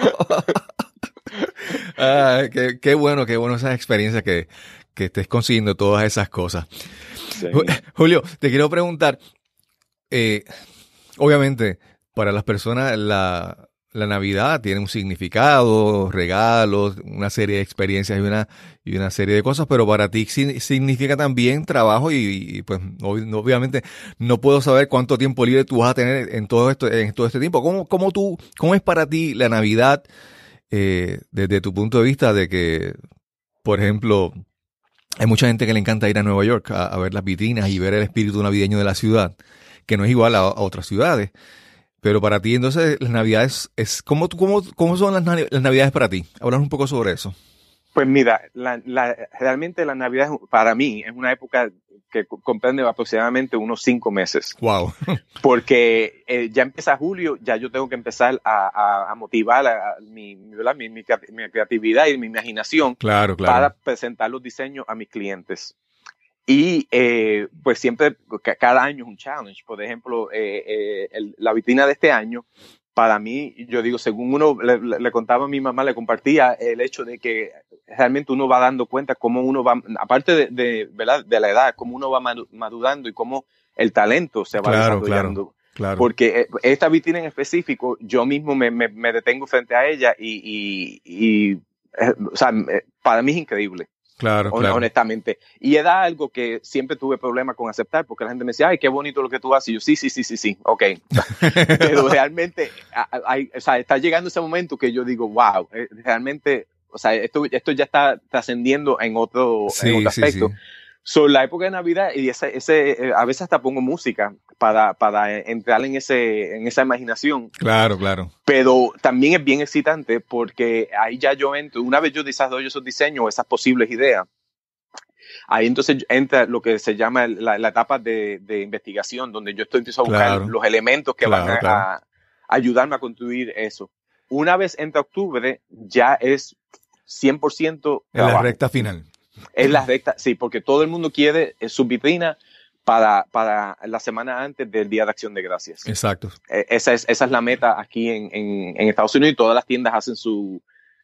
ah, qué, qué, bueno, qué bueno esas experiencias que, que estés consiguiendo todas esas cosas. Sí. Julio, te quiero preguntar, eh, obviamente, para las personas la, la, Navidad tiene un significado, regalos, una serie de experiencias y una, y una serie de cosas, pero para ti significa también trabajo y, pues obviamente no puedo saber cuánto tiempo libre tú vas a tener en todo esto, en todo este tiempo. ¿Cómo, cómo tú, cómo es para ti la Navidad eh, desde tu punto de vista de que, por ejemplo, hay mucha gente que le encanta ir a Nueva York a, ver las vitrinas y ver el espíritu navideño de la ciudad, que no es igual a otras ciudades. Pero para ti, entonces, las navidades, es ¿cómo, cómo, cómo son las, las navidades para ti? Hablar un poco sobre eso. Pues mira, la, la, realmente la Navidad para mí es una época que comprende aproximadamente unos cinco meses. Wow. Porque eh, ya empieza julio, ya yo tengo que empezar a, a, a motivar a mi, mi, mi, mi, creatividad y mi imaginación claro, claro. para presentar los diseños a mis clientes. Y eh, pues siempre, cada año es un challenge. Por ejemplo, eh, eh, el, la vitrina de este año, para mí, yo digo, según uno le, le, contaba a mi mamá, le compartía el hecho de que realmente uno va dando cuenta cómo uno va, aparte de, de, ¿verdad? de la edad, cómo uno va madurando y cómo el talento se va claro, desarrollando. Claro. Claro. Porque esta vitrina en específico, yo mismo me, me, me detengo frente a ella y, y, y, o sea, para mí es increíble. Claro, claro. Honestamente. Y era algo que siempre tuve problemas con aceptar porque la gente me decía, ay, qué bonito lo que tú haces. Y yo, sí, sí, sí, sí, sí, ok. Pero realmente, hay, o sea, está llegando ese momento que yo digo, wow, realmente, o sea, esto, esto ya está trascendiendo en otro, sí, en otro aspecto. Sí, sí. So, la época de Navidad y ese, ese, a veces hasta pongo música para, para entrar en ese, en esa imaginación. Claro, claro. Pero también es bien excitante porque ahí ya yo entro, una vez yo desarrollo esos diseños, esas posibles ideas, ahí entonces entra lo que se llama la, la etapa de, de, investigación, donde yo estoy empiezo a buscar claro. los elementos que claro, van a, claro. a, ayudarme a construir eso. Una vez entra octubre, ya es 100% en la recta final. Es la recta, sí, porque todo el mundo quiere su vitrina para, para la semana antes del Día de Acción de Gracias. Exacto. Esa es, esa es la meta aquí en, en, en Estados Unidos y todas las tiendas hacen su,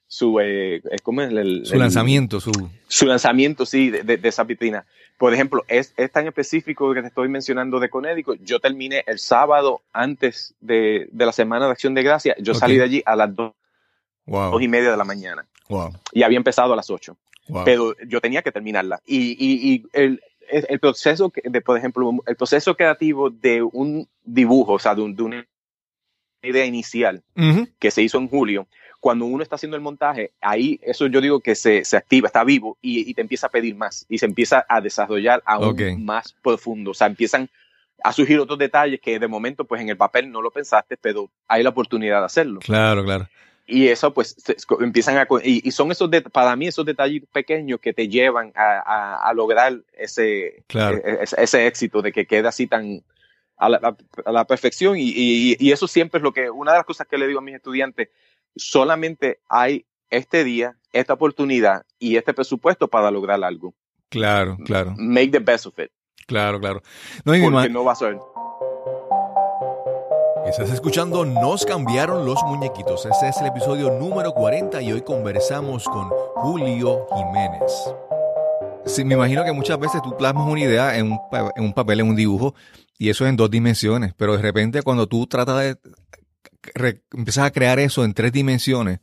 su, eh, ¿cómo es? El, su lanzamiento, su... Su lanzamiento, sí, de, de, de, esa vitrina. por ejemplo, es, es tan específico que te estoy mencionando de Connecticut. Yo terminé el sábado antes de, de la Semana de Acción de Gracia. Yo salí de allí a las dos, Wow. dos y media de la mañana Wow. y había empezado a las ocho. Wow. Pero yo tenía que terminarla. Y, y, y el, el proceso, de, por ejemplo, el proceso creativo de un dibujo, o sea, de, un- de una idea inicial Ujú. que se hizo en julio, cuando uno está haciendo el montaje, ahí eso yo digo que se, se activa, está vivo y, y te empieza a pedir más y se empieza a desarrollar aún Ok. más profundo. O sea, empiezan a surgir otros detalles que de momento, pues en el papel no lo pensaste, pero hay la oportunidad de hacerlo. Claro, claro. Y eso, pues, se- empiezan a. Y, y son esos, de- para mí, esos detalles pequeños que te llevan a, a- a lograr ese, Claro. e- ese, ese éxito de que quede así tan. A la, a- la perfección. Y, y- y eso siempre es lo que. Una de las cosas que le digo a mis estudiantes: solamente hay este día, esta oportunidad y este presupuesto para lograr algo. Claro, claro, Make the best of it. claro, claro. No, y Porque no va a ser. Estás escuchando Nos cambiaron los muñequitos. Este es el episodio número 40 y hoy conversamos con Julio Jiménez. Sí, me imagino que muchas veces tú plasmas una idea en un, en un papel, en un dibujo, y eso es en dos dimensiones, pero de repente cuando tú tratas de re- empiezas a crear eso en tres dimensiones,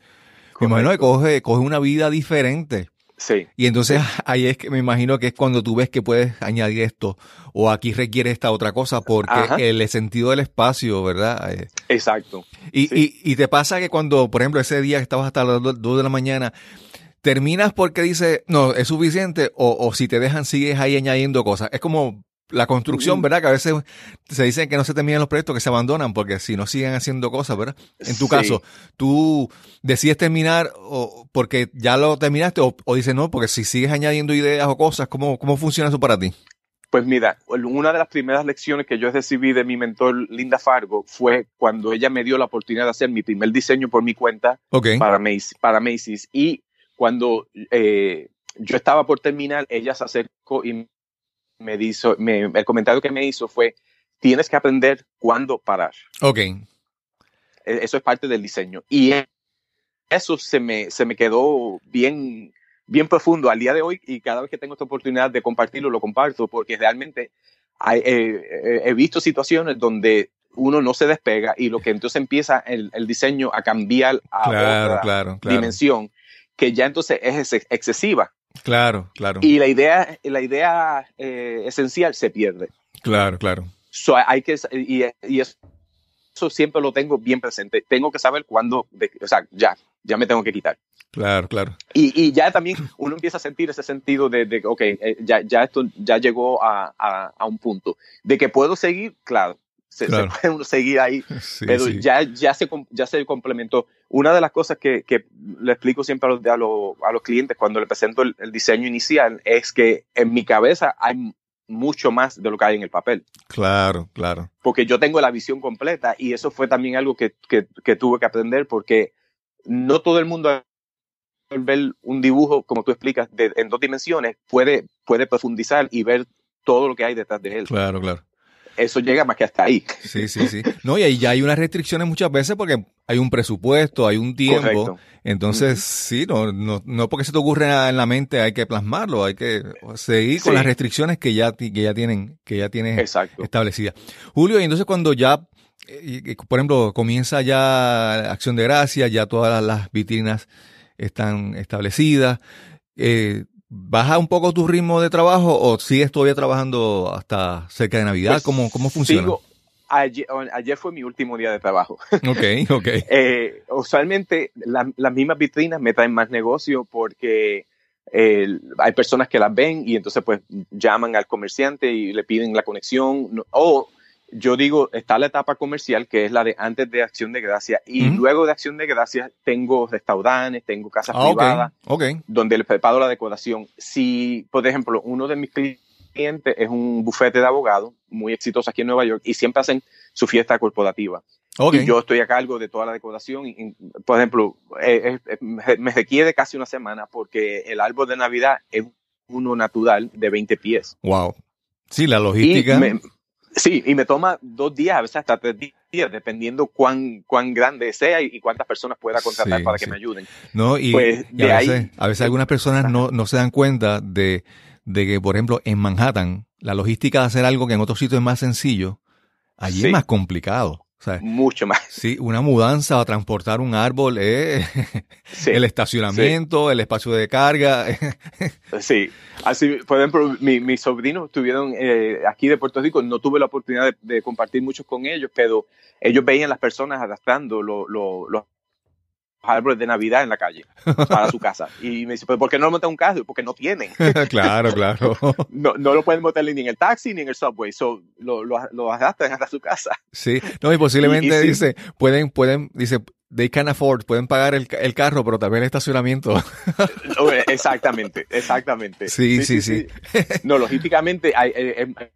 me imagino que coge, coge una vida diferente. Sí. Y entonces ahí es que me imagino que es cuando tú ves que puedes añadir esto o aquí requiere esta otra cosa porque Ajá. el sentido del espacio, ¿verdad? Eh, Exacto. y, Sí. y, y te pasa que cuando, por ejemplo, ese día que estabas hasta las 2 de la mañana, terminas porque dices, no, es suficiente o, o si te dejan sigues ahí añadiendo cosas. Es como la construcción. ¿verdad? Que a veces se dice que no se terminan los proyectos, que se abandonan porque si no siguen haciendo cosas, ¿verdad? En tu Sí. caso, tú decides terminar o porque ya lo terminaste o, o dices no, porque si sigues añadiendo ideas o cosas, ¿cómo, cómo funciona eso para ti? Pues mira, una de las primeras lecciones que yo recibí de mi mentor Linda Fargo fue cuando ella me dio la oportunidad de hacer mi primer diseño por mi cuenta Ok. para, Macy's, para Macy's. Y cuando eh, yo estaba por terminar, ella se acercó y me dijo, me- el comentario que me hizo fue, tienes que aprender cuándo parar. Ok. E- Eso es parte del diseño. Y eso se me, se me quedó bien, bien profundo al día de hoy y cada vez que tengo esta oportunidad de compartirlo, lo comparto porque realmente hay, eh, eh, he visto situaciones donde uno no se despega y lo que entonces empieza el, el diseño a cambiar a Claro, otra claro, claro. dimensión que ya entonces es ex- excesiva Claro, claro. y la idea, la idea eh, esencial se pierde. Claro, claro. So, hay que, y, y eso, eso siempre lo tengo bien presente. Tengo que saber cuándo, de- o sea, ya, ya me tengo que quitar. Claro, claro. Y, y ya también uno empieza a sentir ese sentido de, de ok, eh, ya, ya esto ya llegó a, a, a un punto. De que puedo seguir, claro, se, puede uno seguir ahí, Sí, pero sí. ya, ya, se, ya se complementó. Una de las cosas que, que le explico siempre a los, a los, a los clientes cuando le presento el, el diseño inicial es que en mi cabeza hay mucho más de lo que hay en el papel Claro, claro. porque yo tengo la visión completa y eso fue también algo que, que, que tuve que aprender porque no todo el mundo al ver un dibujo, como tú explicas, de- en dos dimensiones, puede, puede profundizar y ver todo lo que hay detrás de él. Claro, claro. Eso llega más que hasta ahí. Sí, sí, sí. No, y ahí ya hay unas restricciones muchas veces porque hay un presupuesto, hay un tiempo. Correcto. Entonces, sí, no, no, no porque se te ocurre nada en la mente hay que plasmarlo, hay que seguir con las restricciones que ya, que ya tienen, que ya tienes Exacto. establecidas. Julio, y entonces cuando ya, eh, por ejemplo, comienza ya Acción de Gracia, ya todas las, las vitrinas están establecidas, eh, ¿baja un poco tu ritmo de trabajo o sigues todavía trabajando hasta cerca de Navidad? Pues, ¿Cómo, cómo funciona? sigo- ayer, ayer fue mi último día de trabajo. Ok, ok. Eh, usualmente la- las mismas vitrinas me traen más negocio porque eh, hay personas que las ven y entonces pues llaman al comerciante y le piden la conexión. O yo digo, está la etapa comercial que es la de antes de Acción de Gracia y luego de Acción de Gracia tengo restaurantes, tengo casas Ah, privadas donde les preparo la decoración. Si, por ejemplo, uno de mis clientes es un bufete de abogados muy exitoso aquí en Nueva York y siempre hacen su fiesta corporativa y yo estoy a cargo de toda la decoración. Y, y, por ejemplo, eh, eh, me me requiere casi una semana porque el árbol de Navidad es uno natural de 20 pies. Wow. Sí, la Y logística. me- sí, y me toma dos días, a veces hasta tres días, dependiendo cuán, cuán grande sea y, y cuántas personas pueda contratar Sí, para sí. que me ayuden. ¿no? Y, Pues, y de a, ahí- veces, a veces algunas personas no, no se dan cuenta de, de que, por ejemplo, en Manhattan, la logística de hacer algo que en otros sitios es más sencillo, allí Sí. es más complicado. O sea, Mucho más. sí, una mudanza o transportar un árbol, eh, Sí. el estacionamiento, el espacio de carga. Sí, así, por ejemplo, mi- mis sobrinos estuvieron eh, aquí de Puerto Rico, no tuve la oportunidad de, de compartir muchos con ellos, pero ellos veían las personas adaptando lo- lo- los árboles de Navidad en la calle para su casa. Y me dice, ¿pero por qué no lo montan un carro? Porque no tienen. claro, claro. No, no lo pueden montar ni en el taxi ni en el subway, so, lo, lo, lo adaptan hasta su casa. Sí, no, y posiblemente Y- y sí. dice, pueden, pueden, dice, they can afford, pueden pagar el, el carro, pero también el estacionamiento. Exactamente, exactamente. Sí, sí, sí. No, logísticamente hay- eh, es,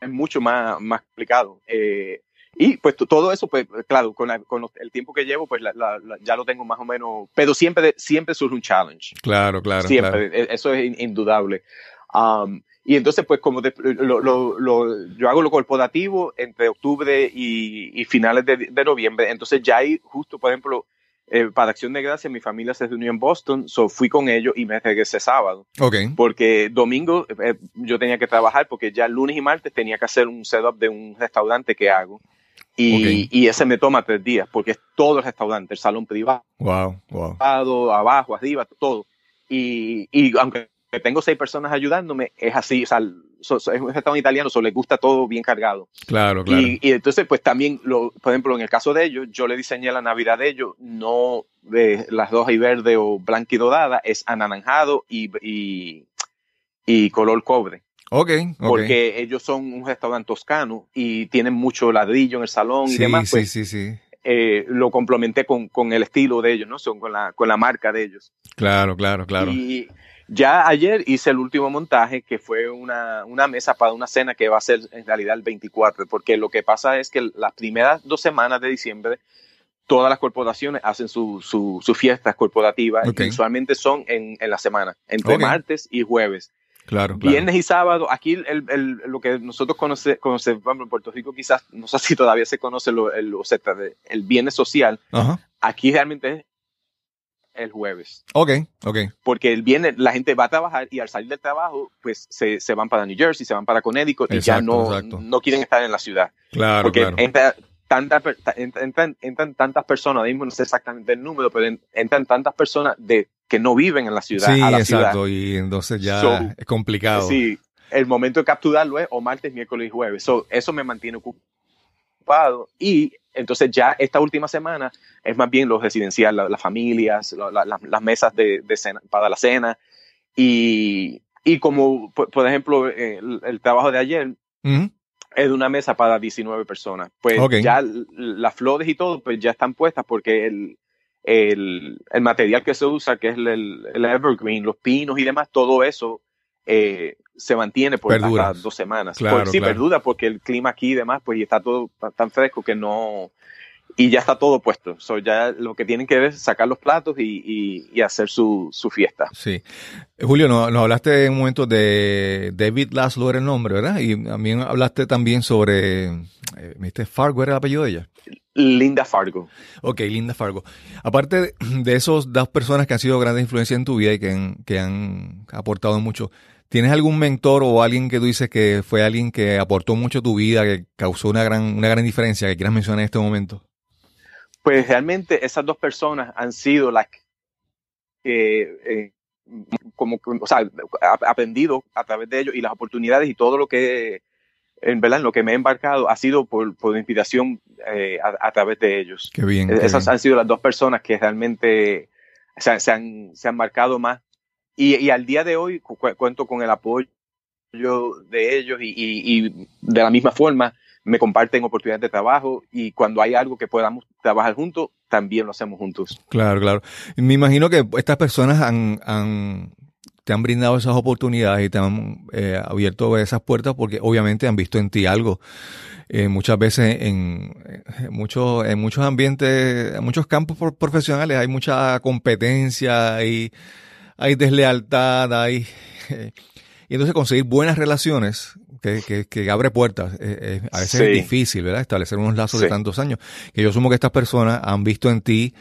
es mucho más, más complicado. Eh, y pues todo eso, pues claro, con, la- con los- el tiempo que llevo, pues la- la- la- ya lo tengo más o menos, pero siempre, siempre surge un challenge. Claro, claro, siempre, claro. e- eso es in- indudable. Um, y entonces, pues como de- lo, lo- lo- yo hago lo corporativo entre octubre y, y finales de, de noviembre, entonces ya ahí justo, por ejemplo, eh, para Acción de Gracia, mi familia se reunió en Boston, so fui con ellos y me regresé sábado Ok, porque domingo eh, yo tenía que trabajar porque ya lunes y martes tenía que hacer un setup de un restaurante que hago. Y, Ok. y ese me toma tres días porque es todo el restaurante, el salón privado, wow, wow. abajo, arriba, todo. Y, y aunque tengo seis personas ayudándome, es así, o sea, so- so- es un restaurante italiano, solo les gusta todo bien cargado. Claro, claro. Y, y entonces, pues también, lo, por ejemplo, en el caso de ellos, yo le diseñé la Navidad de ellos, no de las rojas y verde o blanca y dorada, es anaranjado y, y, y color cobre. Ok, ok. Porque ellos son un restaurante toscano y tienen mucho ladrillo en el salón y sí, demás, sí, pues sí, sí. eh, lo complementé con, con el estilo de ellos, ¿no? Son con la, con la marca de ellos. Claro, claro, claro. Y ya ayer hice el último montaje, que fue una, una mesa para una cena que va a ser en realidad el 24, porque lo que pasa es que las primeras dos semanas de diciembre, todas las corporaciones hacen sus su, su fiestas corporativas, Ok. y usualmente son en, en la semana, entre martes y jueves. Claro, claro. Viernes y sábado, aquí el, el- lo que nosotros conoce- conocemos en Puerto Rico, quizás, no sé si todavía se conoce lo, el, o sea, el viernes social, Ajá. aquí realmente es el jueves Ok, ok. porque el viernes la gente va a trabajar y al salir del trabajo, pues se, se van para New Jersey, se van para Connecticut y ya Exacto, no, exacto. no quieren estar en la ciudad. Claro, porque claro. entra tanta entran, entran tantas personas, ahora mismo no sé exactamente el número, pero en- entran tantas personas de que no viven en la ciudad Sí, a la exacto. Y entonces ya So, es complicado. ciudad. Sí, el momento de capturarlo es o martes, miércoles y jueves. So, eso me mantiene ocupado y entonces ya esta última semana es más bien lo residencial, la- las familias, la- la- las- mesas de, de cena, para la cena y, y como por, por ejemplo el, el trabajo de ayer es de una mesa para 19 personas. Pues ya las flores y todo pues ya están puestas porque el, el, el material que se usa, que es el, el evergreen, los pinos y demás, todo eso eh, se mantiene por Perdura. hasta dos semanas. Claro, sí, claro. perdura porque el clima aquí y demás, pues y está todo ta- tan fresco que no... Y ya está todo puesto. So, ya lo que tienen que ver es sacar los platos y, y- y hacer su, su fiesta. Sí. Julio, nos, nos hablaste en un momento de David Laszlo, era el nombre, ¿verdad? Y también hablaste también sobre, eh, ¿me dijiste Fargo era el apellido de ella? Linda Fargo. Ok, Linda Fargo. Aparte de, de esos dos personas que han sido grandes influencias en tu vida y que han, que han aportado mucho, ¿tienes algún mentor o alguien que tú dices que fue alguien que aportó mucho a tu vida, que causó una gran, una gran diferencia que quieras mencionar en este momento? Pues realmente esas dos personas han sido las que, eh, como, que, o sea, aprendido a través de ellos y las oportunidades y todo lo que, en verdad, en lo que me he embarcado ha sido por, por inspiración eh, a, a través de ellos. Qué bien. qué Esas bien. han sido las dos personas que realmente se, han- se han, se han marcado más. Y, y al día de hoy cu- cuento con el apoyo de ellos y, y- y de la misma forma me comparten oportunidades de trabajo y cuando hay algo que podamos trabajar juntos, también lo hacemos juntos. Claro, claro. Me imagino que estas personas han, te han brindado esas oportunidades y te han eh, abierto esas puertas porque obviamente han visto en ti algo. Eh, muchas veces en, muchos en muchos ambientes, en muchos campos pro- profesionales hay mucha competencia, hay, hay deslealtad, hay y entonces conseguir buenas relaciones que, que, que abre puertas. eh, eh, a veces Sí. es difícil, ¿verdad? Establecer unos lazos de tantos años. Que yo asumo que estas personas han visto en ti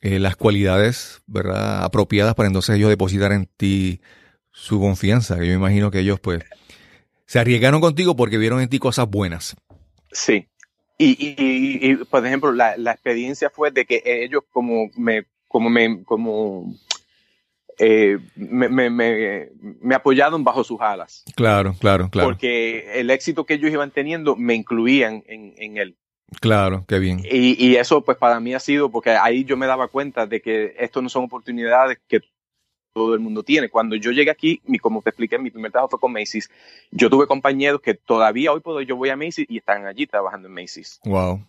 eh, las cualidades, ¿verdad? Apropiadas para entonces ellos depositar en ti su confianza. Yo me imagino que ellos pues se arriesgaron contigo porque vieron en ti cosas buenas. Sí. Y, y, y por ejemplo, la, la, experiencia fue de que ellos como me, como me, como eh, me, me, me, me, apoyaron bajo sus alas. Claro, claro, claro. Porque el éxito que ellos iban teniendo me incluían en, en él. Claro, qué bien. Y, y, eso pues para mí ha sido, porque ahí yo me daba cuenta de que esto no son oportunidades que todo el mundo tiene. Cuando yo llegué aquí, mi, como te expliqué, mi primer trabajo fue con Macy's. Yo tuve compañeros que todavía hoy puedo, yo voy a Macy's y están allí trabajando en Macy's. Wow.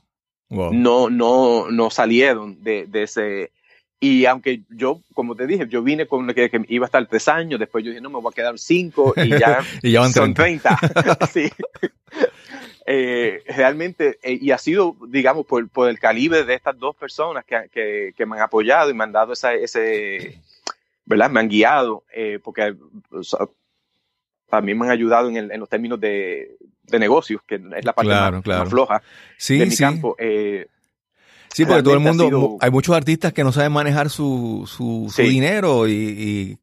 wow. No, no, no salieron de, de ese, y aunque yo, como te dije, yo vine con que, que, iba a estar tres años, después yo dije, no, me voy a quedar cinco y ya, y ya van son 30. sí. eh, realmente, eh, y ha sido, digamos, por, por, el calibre de estas dos personas que, que, que, me han apoyado y me han dado esa, ese, ¿verdad? Me han guiado, eh, porque o sea, también me han ayudado en, el, en los términos de, de, negocios, que es la parte claro, más, claro. más, floja sí, de mi sí. campo. Eh, Sí, porque todo el mundo, sido... hay muchos artistas que no saben manejar su, su, dinero y, y,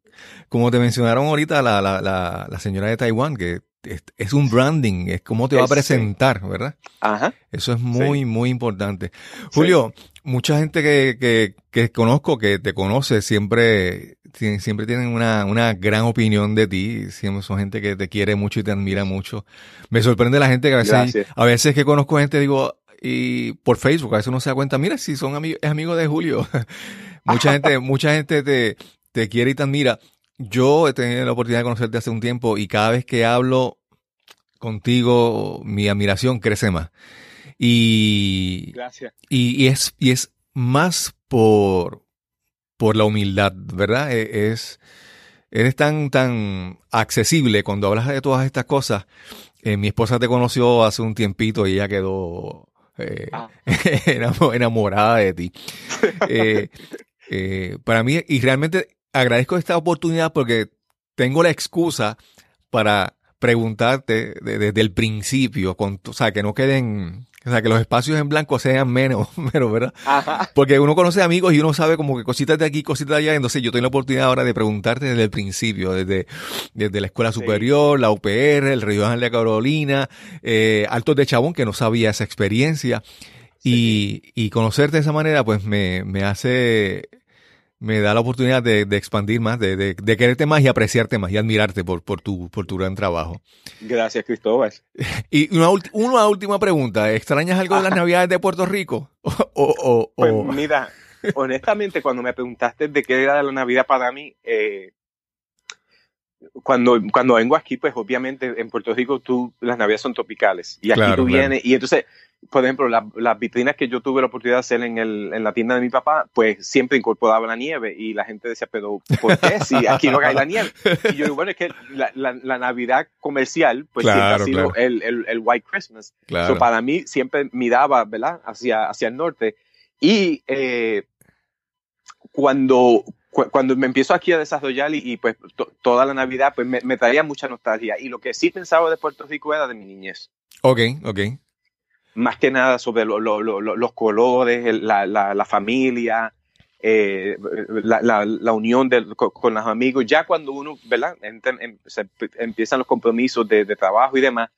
como te mencionaron ahorita la, la, la, la señora de Taiwán, que es, es, un branding, es cómo te va a presentar, ¿verdad? Ajá. Eso es muy, muy importante. Julio, mucha gente que, que, que conozco, que te conoce, siempre, siempre tienen una, una gran opinión de ti. Siempre son gente que te quiere mucho y te admira mucho. Me sorprende la gente que a veces, Gracias. a veces que conozco gente, digo, y por Facebook, a veces uno se da cuenta, mira, si son amigos, es amigo de Julio. mucha gente, mucha gente te, te quiere y te admira. Yo he tenido la oportunidad de conocerte hace un tiempo y cada vez que hablo contigo, mi admiración crece más. Y, Gracias. y, y es, y es más por, por la humildad, ¿verdad? E- Es, eres tan, tan accesible cuando hablas de todas estas cosas. Eh, mi esposa te conoció hace un tiempito y ella quedó eh, Ah. enamo- enamorada de ti. Eh, eh, para mí, y realmente agradezco esta oportunidad porque tengo la excusa para preguntarte de- desde el principio, con, o sea, que no queden, o sea, que los espacios en blanco sean menos, menos, ¿verdad? Ajá. Porque uno conoce amigos y uno sabe como que cositas de aquí, cositas de allá. Entonces yo tengo la oportunidad ahora de preguntarte desde el principio, desde, desde la escuela Sí. superior, la UPR, el Río Ángel de Carolina, eh, Altos de Chabón, que no sabía esa experiencia. Y, y conocerte de esa manera, pues me, me hace, me da la oportunidad de, de expandir más, de, de, de quererte más y apreciarte más y admirarte por, por tu, por tu gran trabajo. Gracias, Cristóbal. Y una, última pregunta, ¿extrañas algo de las Ajá. navidades de Puerto Rico? O, o, o- Pues mira, honestamente, cuando me preguntaste de qué era la Navidad para mí, eh, cuando, cuando vengo aquí, pues obviamente en Puerto Rico tú, las Navidades son tropicales. Y aquí Claro, tú claro. vienes, y entonces, por ejemplo, la- las vitrinas que yo tuve la oportunidad de hacer en, el, en la tienda de mi papá, pues siempre incorporaba la nieve. Y la gente decía, pero ¿por qué? Si aquí no cae la nieve. Y yo digo, bueno, es que la, la- la Navidad comercial, pues Claro, siempre ha sido el, el, el White Christmas. claro. So, para mí siempre miraba, ¿verdad? Hacia, hacia el norte. Y eh, cuando, cu- cuando me empiezo aquí a desarrollar y, y, pues to- toda la Navidad, pues me, me traía mucha nostalgia. Y lo que sí pensaba de Puerto Rico era de mi niñez. Ok, ok. Más que nada sobre lo- lo- lo- lo- los colores, la, la, la familia, eh, la, la, la unión del- con, con los amigos. Ya cuando uno, ¿verdad? Se- empiezan los compromisos de, de trabajo y demás,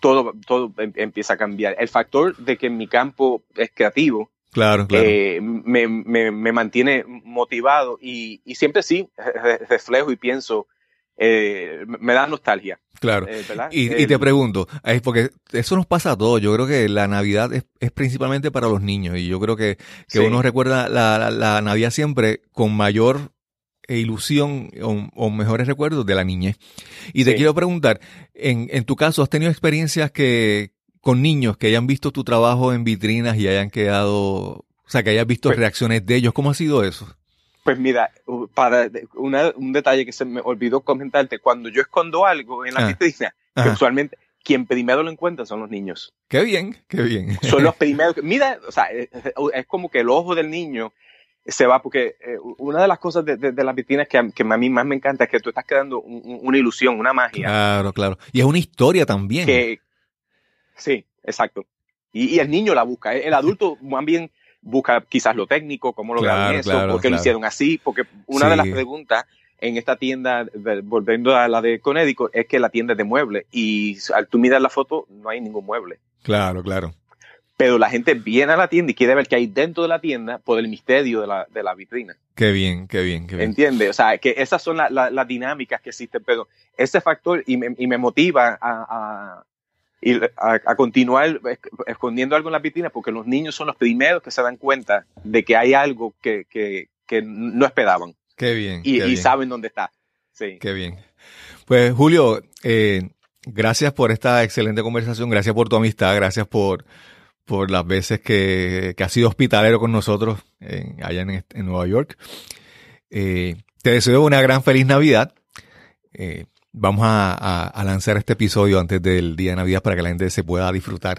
todo, todo em- empieza a cambiar. El factor de que mi campo es creativo, Claro, claro. eh, me, me, me mantiene motivado y, y siempre sí re- reflejo y pienso, eh, me da nostalgia. claro. eh. Y, y te pregunto, es porque eso nos pasa a todos. Yo creo que la Navidad es, es principalmente para los niños y yo creo que, que Sí. uno recuerda la, la, la Navidad siempre con mayor ilusión o, o mejores recuerdos de la niñez. Y te Sí. quiero preguntar, en, en tu caso, ¿has tenido experiencias que con niños que hayan visto tu trabajo en vitrinas y hayan quedado, o sea, que hayas visto Pues- reacciones de ellos? ¿Cómo ha sido eso? Pues mira, para una- un detalle que se me olvidó comentarte, cuando yo escondo algo en la Ah. vitrina, que usualmente quien primero lo encuentra son los niños. Qué bien, qué bien. Son los primeros. Mira, o sea, es, es como que el ojo del niño se va, porque eh, una de las cosas de, de, de las vitrinas que, a- que a mí más me encanta es que tú estás creando un- un- una ilusión, una magia. Claro, claro. Y es una historia también. que sí, exacto. Y, y el niño la busca. El adulto más bien busca quizás lo técnico, cómo lograron Claro, eso, claro, por qué lo hicieron así, porque una de las preguntas en esta tienda, volviendo a la de Connecticut, es que la tienda es de muebles y al tú mirar la foto no hay ningún mueble. Claro, claro. Pero la gente viene a la tienda y quiere ver qué hay dentro de la tienda por el misterio de la, de la vitrina. Qué bien, qué bien, qué bien. ¿Entiendes? O sea, que esas son las dinámicas que existen, pero ese factor y me, y me motiva a, a, a, continuar escondiendo algo en la vitrina porque los niños son los primeros que se dan cuenta de que hay algo que, que, que no esperaban. Qué bien. Y, saben dónde está. Sí. Qué bien. Pues Julio, eh, gracias por esta excelente conversación, gracias por tu amistad, gracias por, por las veces que, que has sido hospitalero con nosotros allá en, en, Nueva York. Eh, te deseo una gran feliz Navidad. Eh, vamos a, a, lanzar este episodio antes del día de Navidad para que la gente se pueda disfrutar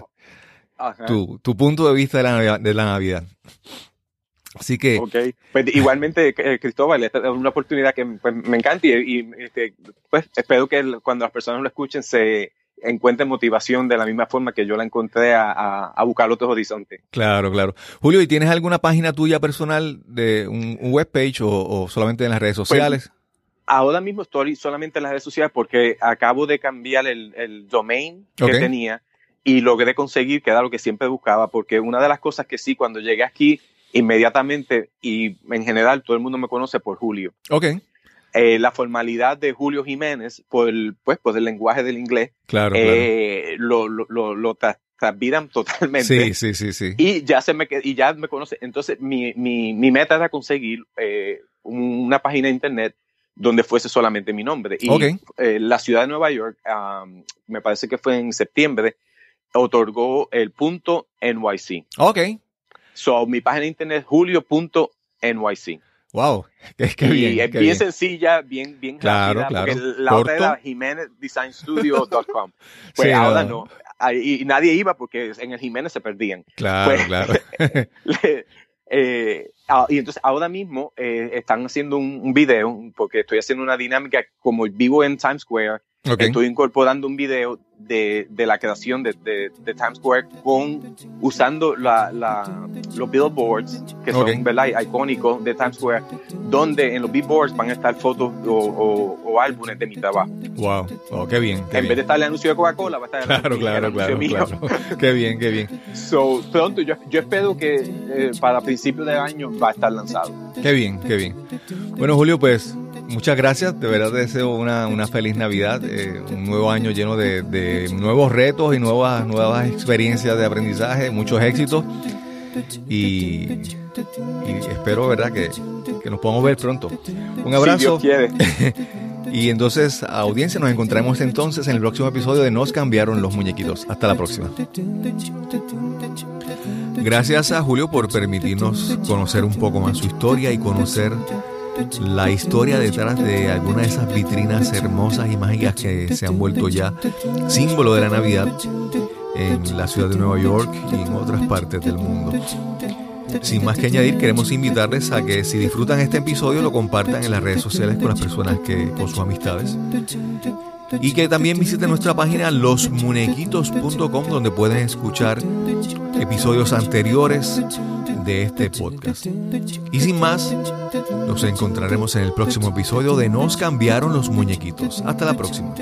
tu, tu, punto de vista de la, de la Navidad. Así que. Ok. Pues igualmente, eh, Cristóbal, esta es una oportunidad que pues, me encanta y, este, pues espero que cuando las personas lo escuchen se encuentren motivación de la misma forma que yo la encontré a, a, buscar otros horizontes. Claro, claro. Julio, ¿y tienes alguna página tuya personal de un, un webpage o, o, solamente en las redes pues, sociales? Ahora mismo estoy solamente en las redes sociales porque acabo de cambiar el, el domain que tenía y logré conseguir que era lo que siempre buscaba porque una de las cosas que sí, cuando llegué aquí inmediatamente y en general todo el mundo me conoce por Julio. Ok. Eh, la formalidad de Julio Jiménez por el, pues, por el lenguaje del inglés claro, eh, lo, lo, lo, lo totalmente. Sí, sí, sí, sí. Y ya se me y ya me conoce. Entonces, mi, mi, mi meta era conseguir eh, una página de internet donde fuese solamente mi nombre. Y eh, la ciudad de Nueva York, um, me parece que fue en septiembre, otorgó el punto NYC. Ok. So, mi página de internet es julio.nyc. Wow, es que bien. Y es bien, sencilla, bien, bien claro, rápida, claro. porque la otra era jiménezdesignstudio.com. Pues ahora no. Y nadie iba porque en el Jiménez se perdían. Claro, pues, claro. eh, y entonces ahora mismo eh, están haciendo un, un, video, porque estoy haciendo una dinámica, como vivo en Times Square, Okay. Estoy incorporando un video de, de la creación de, de, de, Times Square con, usando la, la, los billboards, que son okay. ¿verdad? icónicos de Times Square, donde en los billboards van a estar fotos o, o, o álbumes de mi trabajo. Wow, oh, qué bien. Qué en bien. vez de estar el anuncio de Coca-Cola, va a estar el, claro, claro, claro, mío. claro. qué bien, qué bien. So, pronto, yo, yo espero que eh, para principios de año va a estar lanzado. Qué bien, qué bien. Bueno, Julio, pues muchas gracias. De verdad te deseo una, una feliz Navidad, eh, un nuevo año lleno de, de, nuevos retos y nuevas, nuevas experiencias de aprendizaje, muchos éxitos. Y, y espero, ¿verdad?, que, que, nos podamos ver pronto. Un abrazo. Si Dios quiere. y entonces, audiencia, nos encontraremos entonces en el próximo episodio de Nos cambiaron los muñequitos. Hasta la próxima. Gracias a Julio por permitirnos conocer un poco más su historia y conocer la historia detrás de algunas de esas vitrinas hermosas y mágicas que se han vuelto ya símbolo de la Navidad en la ciudad de Nueva York y en otras partes del mundo. Sin más que añadir, queremos invitarles a que si disfrutan este episodio lo compartan en las redes sociales con las personas que con sus amistades y que también visiten nuestra página losmunequitos.com donde pueden escuchar episodios anteriores de este podcast. Y sin más, nos encontraremos en el próximo episodio de Nos cambiaron los muñequitos. Hasta la próxima.